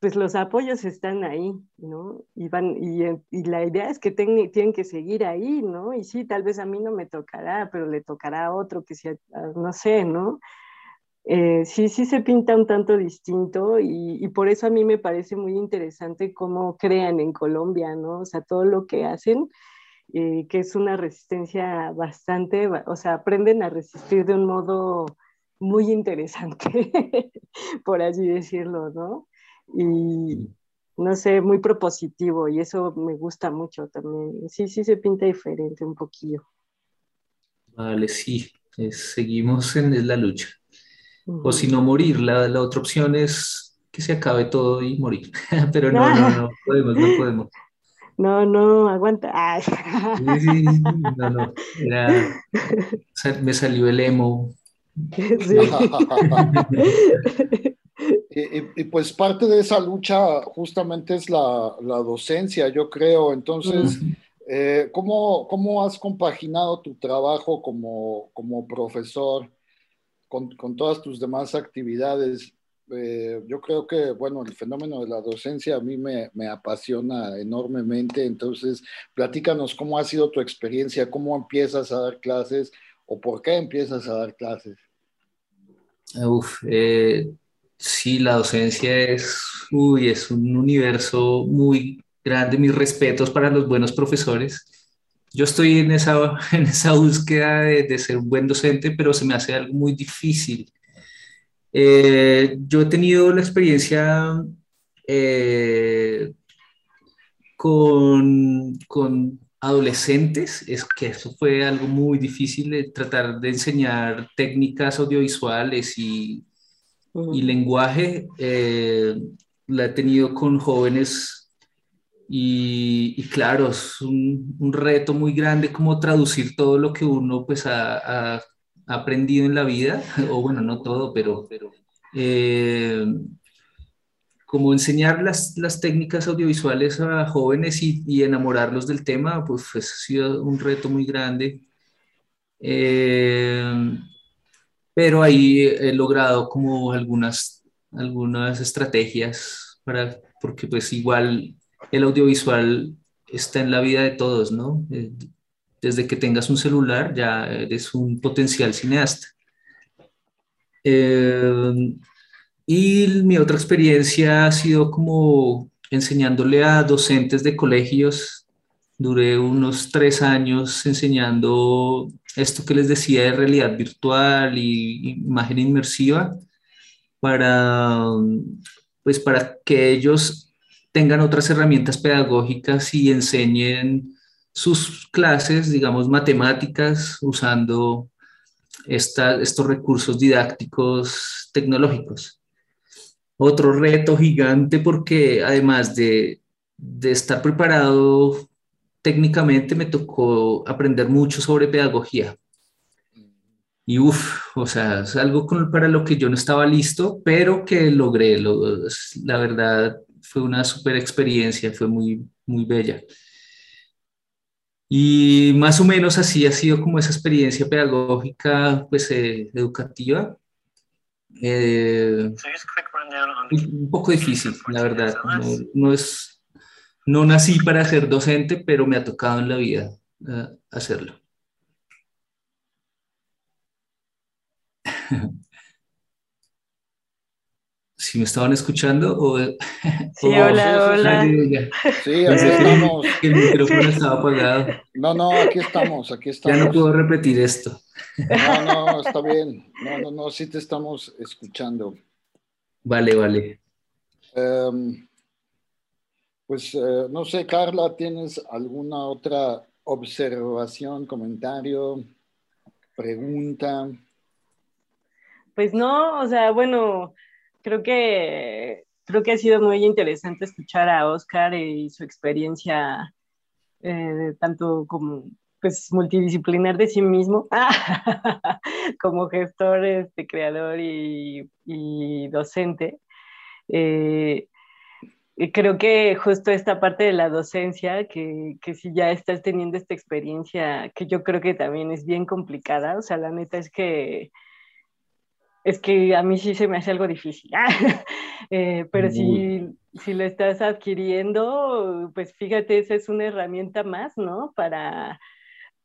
pues los apoyos están ahí, ¿no? Y, van, y, y la idea es que tienen que seguir ahí, ¿no? Y sí, tal vez a mí no me tocará, pero le tocará a otro que sea, ah, no sé, ¿no? Eh, sí, sí se pinta un tanto distinto y, y, por eso a mí me parece muy interesante cómo crean en Colombia, ¿no? O sea, todo lo que hacen, eh, que es una resistencia bastante, o sea, aprenden a resistir de un modo muy interesante, por así decirlo, ¿no? Y no sé, muy propositivo y eso me gusta mucho también. Sí, sí se pinta diferente un poquillo. Vale, sí, seguimos en la lucha. O si no morir, la, la, otra opción es que se acabe todo y morir. Pero no, no, no podemos, no podemos. No, no, aguanta. Sí, sí, no, no. Era, me salió el emo. Sí. Y, pues parte de esa lucha justamente es la, la docencia, yo creo. Entonces, eh, ¿cómo, ¿cómo, has compaginado tu trabajo como, como profesor con, con, todas tus demás actividades? Eh, yo creo que, bueno, el fenómeno de la docencia a mí me, me, apasiona enormemente. Entonces, platícanos cómo ha sido tu experiencia, cómo empiezas a dar clases o por qué empiezas a dar clases. Uf, eh, Sí, la docencia es, uy, es un universo muy grande. Mis respetos para los buenos profesores. Yo estoy en esa, en esa búsqueda de, ser un buen docente, pero se me hace algo muy difícil. Eh, yo he tenido la experiencia eh, con, con adolescentes, es que eso fue algo muy difícil, de tratar de enseñar técnicas audiovisuales y y lenguaje eh, la he tenido con jóvenes y, claro, es un, un, reto muy grande como traducir todo lo que uno pues ha, aprendido en la vida, o bueno, no todo, pero eh, como enseñar las, las, técnicas audiovisuales a jóvenes y, y, enamorarlos del tema, pues, ha sido un reto muy grande. Eh, pero ahí he logrado como algunas, algunas estrategias para, porque pues igual el audiovisual está en la vida de todos, ¿no? Eh, desde que tengas un celular ya eres un potencial cineasta. Eh, y mi otra experiencia ha sido como enseñándole a docentes de colegios. Duré unos tres años enseñando esto que les decía de realidad virtual y imagen inmersiva para, pues para que ellos tengan otras herramientas pedagógicas y enseñen sus clases, digamos, matemáticas usando estos recursos didácticos tecnológicos. Otro reto gigante porque además de, de estar preparado técnicamente me tocó aprender mucho sobre pedagogía. Y uff, o sea, es algo para lo que yo no estaba listo, pero que logré. la verdad, fue una super experiencia, fue muy, muy bella. Y más o menos así ha sido como esa experiencia pedagógica, pues eh, educativa. Eh, un poco difícil, la verdad. No, es, no nací para ser docente, pero me ha tocado en la vida uh, hacerlo. si me estaban escuchando o... Sí, hola, hola. Sí, aquí estamos. El micrófono estaba apagado. No, no, aquí estamos, aquí estamos. Ya no puedo repetir esto. No, no, está bien. No, no, no, sí te estamos escuchando. Vale, vale. Em, pues eh, no sé, Carla, ¿tienes alguna otra observación, comentario, pregunta? Pues no, o sea, bueno, creo que creo que ha sido muy interesante escuchar a Oscar y su experiencia eh, tanto como pues multidisciplinar de sí mismo, como gestor, este, creador y, docente. Eh, creo que justo esta parte de la docencia, que, que, si ya estás teniendo esta experiencia, que yo creo que también es bien complicada, o sea, la neta es que es que a mí sí se me hace algo difícil, eh, pero si, si, lo estás adquiriendo, pues fíjate, esa es una herramienta más, ¿no? Para,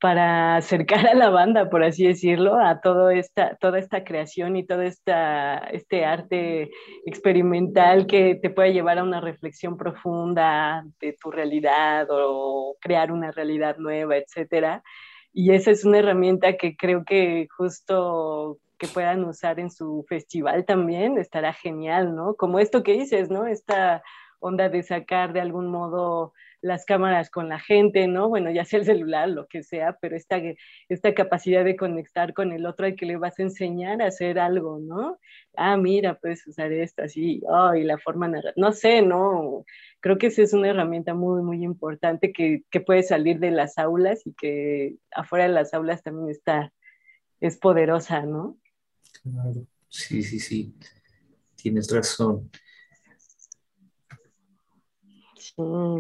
para acercar a la banda, por así decirlo, a todo esta, toda esta creación y todo esta, este arte experimental que te puede llevar a una reflexión profunda de tu realidad o crear una realidad nueva, etcétera. Y esa es una herramienta que creo que justo que puedan usar en su festival también estará genial, ¿no? Como esto que dices, ¿no? Esta onda de sacar de algún modo las cámaras con la gente, ¿no? Bueno, ya sea el celular, lo que sea, pero esta, esta capacidad de conectar con el otro al que le vas a enseñar a hacer algo, ¿no? Ah, mira, puedes usar esto así, oh, y la forma no sé, ¿no? Creo que esa es una herramienta muy, muy importante que, que puede salir de las aulas y que afuera de las aulas también está, es poderosa, ¿no? Claro, sí, sí, sí, tienes razón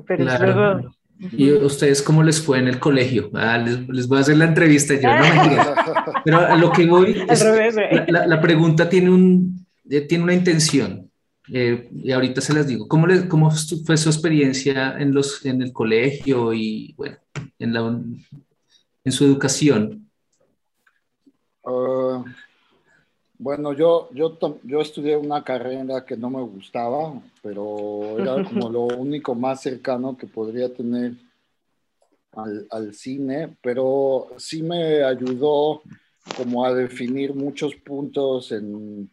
pero luego... ¿Y ustedes cómo les fue en el colegio? Ah, les, voy a hacer la entrevista yo, no Pero a lo que voy, la, pregunta tiene, un, eh, tiene una intención. Eh, y ahorita se las digo. ¿Cómo, les, ¿Cómo fue su experiencia en, los, en el colegio y, bueno, en, la, en su educación? Uh, bueno, yo, yo, yo estudié una carrera que no me gustaba, pero era como lo único más cercano que podría tener al, al, cine, pero sí me ayudó como a definir muchos puntos en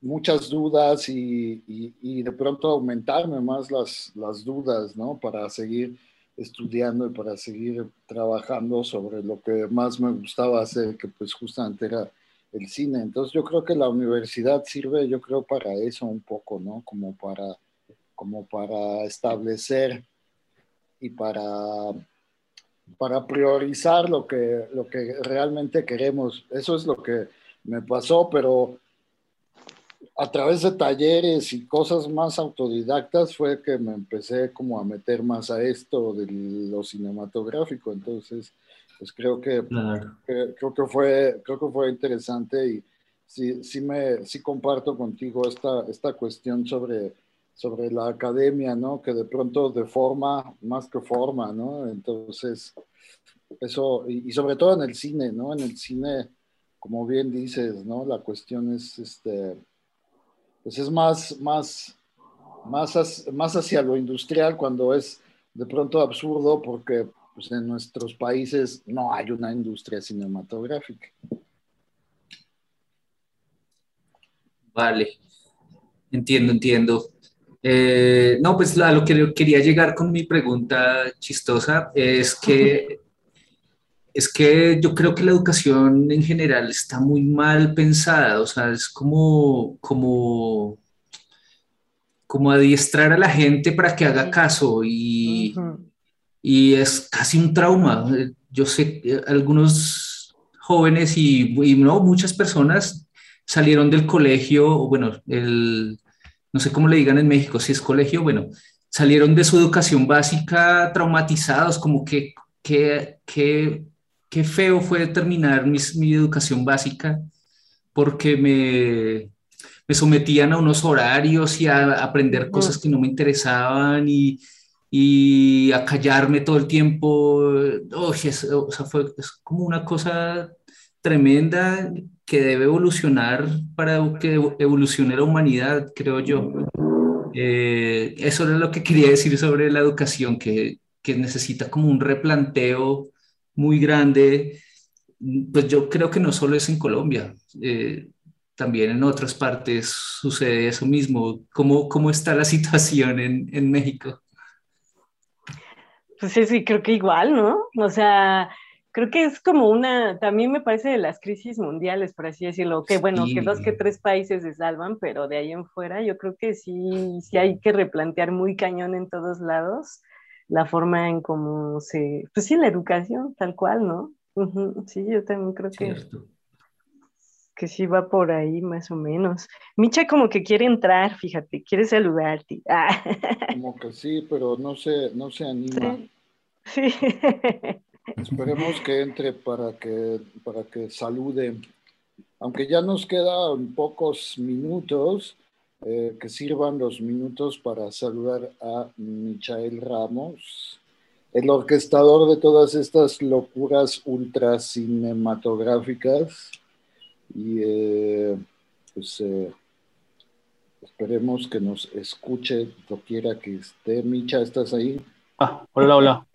muchas dudas y, y, y de pronto aumentarme más las, las dudas, ¿no? Para seguir estudiando y para seguir trabajando sobre lo que más me gustaba hacer, que pues justamente era el cine. Entonces yo creo que la universidad sirve, yo creo, para eso un poco, ¿no? Como para, como para establecer y para para priorizar lo que, lo que realmente queremos. Eso es lo que me pasó, pero a través de talleres y cosas más autodidactas fue que me empecé como a meter más a esto de lo cinematográfico. Entonces, pues creo que, creo que fue creo que fue interesante y sí, sí me sí comparto contigo esta, esta cuestión sobre sobre la academia, ¿no? Que de pronto de forma más que forma, ¿no? Entonces, eso, y, sobre todo en el cine, ¿no? En el cine, como bien dices, ¿no? La cuestión es, este, pues es más, más, más, más hacia lo industrial cuando es de pronto absurdo porque pues, en nuestros países no hay una industria cinematográfica. Vale, entiendo, entiendo. Eh, no, pues a lo que quería llegar con mi pregunta chistosa es que, es que yo creo que la educación en general está muy mal pensada, o sea, es como, como, como adiestrar a la gente para que haga caso y, y es casi un trauma. Yo sé que algunos jóvenes y, y no, muchas personas salieron del colegio, bueno, el no sé cómo le digan en México, si es colegio, bueno, salieron de su educación básica traumatizados, como que, que, que, feo fue terminar mi, mi educación básica porque me, me, sometían a unos horarios y a, aprender cosas que no me interesaban y, y a callarme todo el tiempo. o sea, fue es como una cosa tremenda que debe evolucionar para que evolucione la humanidad, creo yo. Eh, eso es lo que quería decir sobre la educación, que, que necesita como un replanteo muy grande. Pues yo creo que no solo es en Colombia, eh, también en otras partes sucede eso mismo. ¿Cómo, cómo está la situación en, en México? Pues sí, creo que igual, ¿no? O sea, creo que es como una, también me parece de las crisis mundiales, por así decirlo, que bueno, que dos que tres países se salvan, pero de ahí en fuera yo creo que sí, sí hay que replantear muy cañón en todos lados la forma en cómo se, pues sí, la educación, tal cual, ¿no? Sí, yo también creo que, que sí va por ahí más o menos. Micha como que quiere entrar, fíjate, quiere saludarte. Ah. Como que sí, pero no se, no se anima. sí. Esperemos que entre para que, para que salude. Aunque ya nos quedan pocos minutos, eh, que sirvan los minutos para saludar a Michael Ramos, el orquestador de todas estas locuras ultra cinematográficas. Y eh, pues eh, esperemos que nos escuche quiera que esté. Micha, ¿estás ahí? Ah, hola, hola.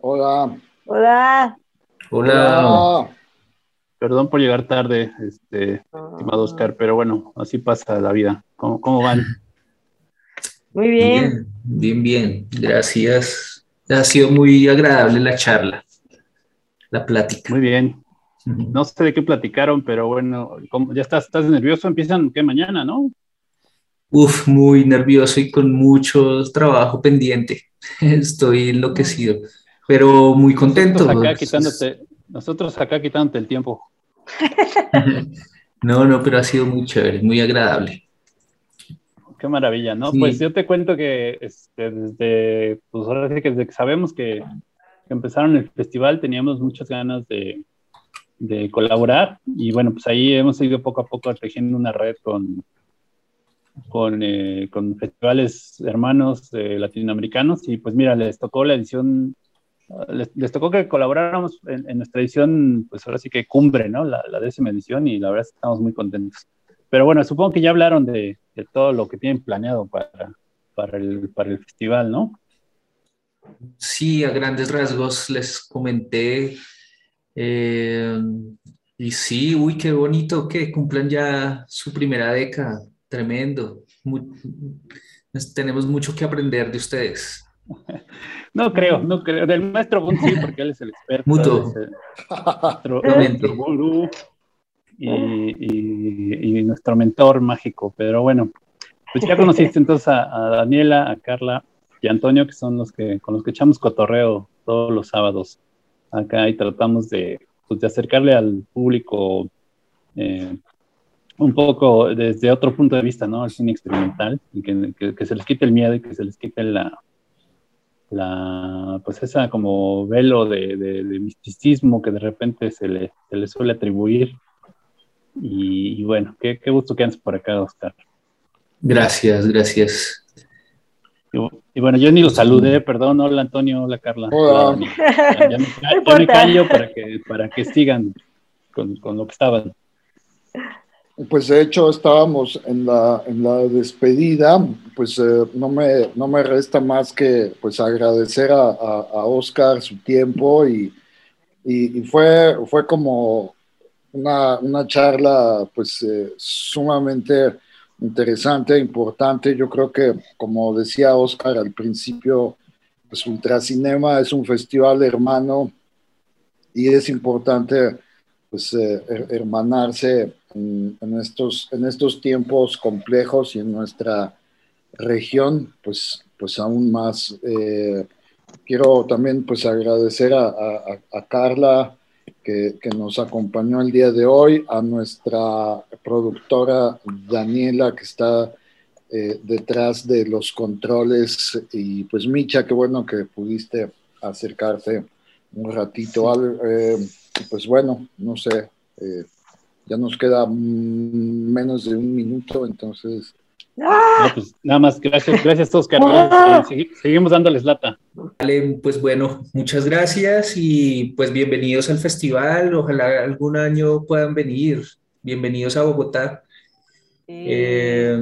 Hola. Hola. Hola. Perdón por llegar tarde, este, estimado Oscar, pero bueno, así pasa la vida. ¿Cómo, cómo van? Muy bien. bien. Bien, Gracias. Ha sido muy agradable la charla, la plática. Muy bien. No sé de qué platicaron, pero bueno, ya estás, estás nervioso, empiezan ¿qué? mañana, ¿no? Uf, muy nervioso y con mucho trabajo pendiente. Estoy enloquecido pero muy contento. Nosotros acá quitándote, nosotros acá quitándote el tiempo. no, no, pero ha sido muy chévere, muy agradable. Qué maravilla, ¿no? Pues yo te cuento que este, desde, pues ahora sí que desde que sabemos que, empezaron el festival teníamos muchas ganas de, de, colaborar y bueno, pues ahí hemos ido poco a poco tejiendo una red con, con, eh, con festivales hermanos latinoamericanos y pues mira, les tocó la edición les, tocó que colaboráramos en, nuestra edición, pues ahora sí que cumbre, ¿no? La, décima edición y la verdad estamos muy contentos. Pero bueno, supongo que ya hablaron de, todo lo que tienen planeado para, para, el, para el festival, ¿no? Sí, a grandes rasgos les comenté. Eh, y sí, uy, qué bonito que cumplan ya su primera década. Tremendo. tenemos mucho que aprender de ustedes. No creo, no creo. Del maestro Bun sí, porque él es el experto. Nuestro, gurú y, nuestro mentor mágico. Pero bueno, pues ya conociste entonces a, Daniela, a Carla y a Antonio, que son los que con los que echamos cotorreo todos los sábados. Acá y tratamos de, pues, de acercarle al público eh, un poco desde otro punto de vista, ¿no? Al cine experimental, y que, que, se les quite el miedo y que se les quite la, la pues esa como velo de, de, misticismo que de repente se le, se le suele atribuir. Y, bueno, qué, qué, gusto que andes por acá, Oscar. Gracias, gracias. Y, bueno, yo ni los saludé, perdón, hola Antonio, hola Carla. Hola. Ya, me, callo para que, para que sigan con, con lo que estaban. Pues de hecho estábamos en la, en la despedida, pues eh, no, me, no me resta más que pues agradecer a, a, Oscar su tiempo y, y, fue, fue como una, una charla pues eh, sumamente interesante, importante. Yo creo que como decía Oscar al principio, pues Ultracinema es un festival hermano y es importante pues eh, hermanarse en, estos, en estos tiempos complejos y en nuestra región, pues, pues aún más. Eh, quiero también pues agradecer a, Carla que, nos acompañó el día de hoy, a nuestra productora Daniela que está eh, detrás de los controles y pues Micha, qué bueno que pudiste acercarte un ratito. Al, eh, pues bueno, no sé, ya nos queda menos de un minuto, entonces... ¡Ah! pues, nada más, gracias, gracias Oscar. ¡Ah! seguimos dándoles lata. Vale, pues bueno, muchas gracias y pues bienvenidos al festival. Ojalá algún año puedan venir. Bienvenidos a Bogotá. Eh,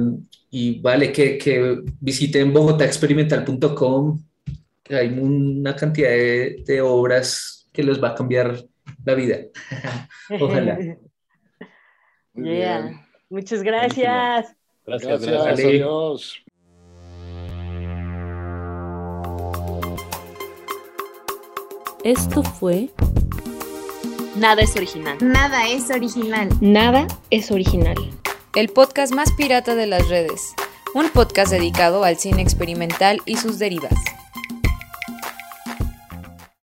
y vale, que, que visiten bogotaexperimental.com. Hay una cantidad de, de obras que les va a cambiar la vida. Ojalá. Muchas gracias. Gracias, gracias, adiós. Esto fue Nada es original. Nada es original. Nada es original. El podcast más pirata de las redes. Un podcast dedicado al cine experimental y sus derivas.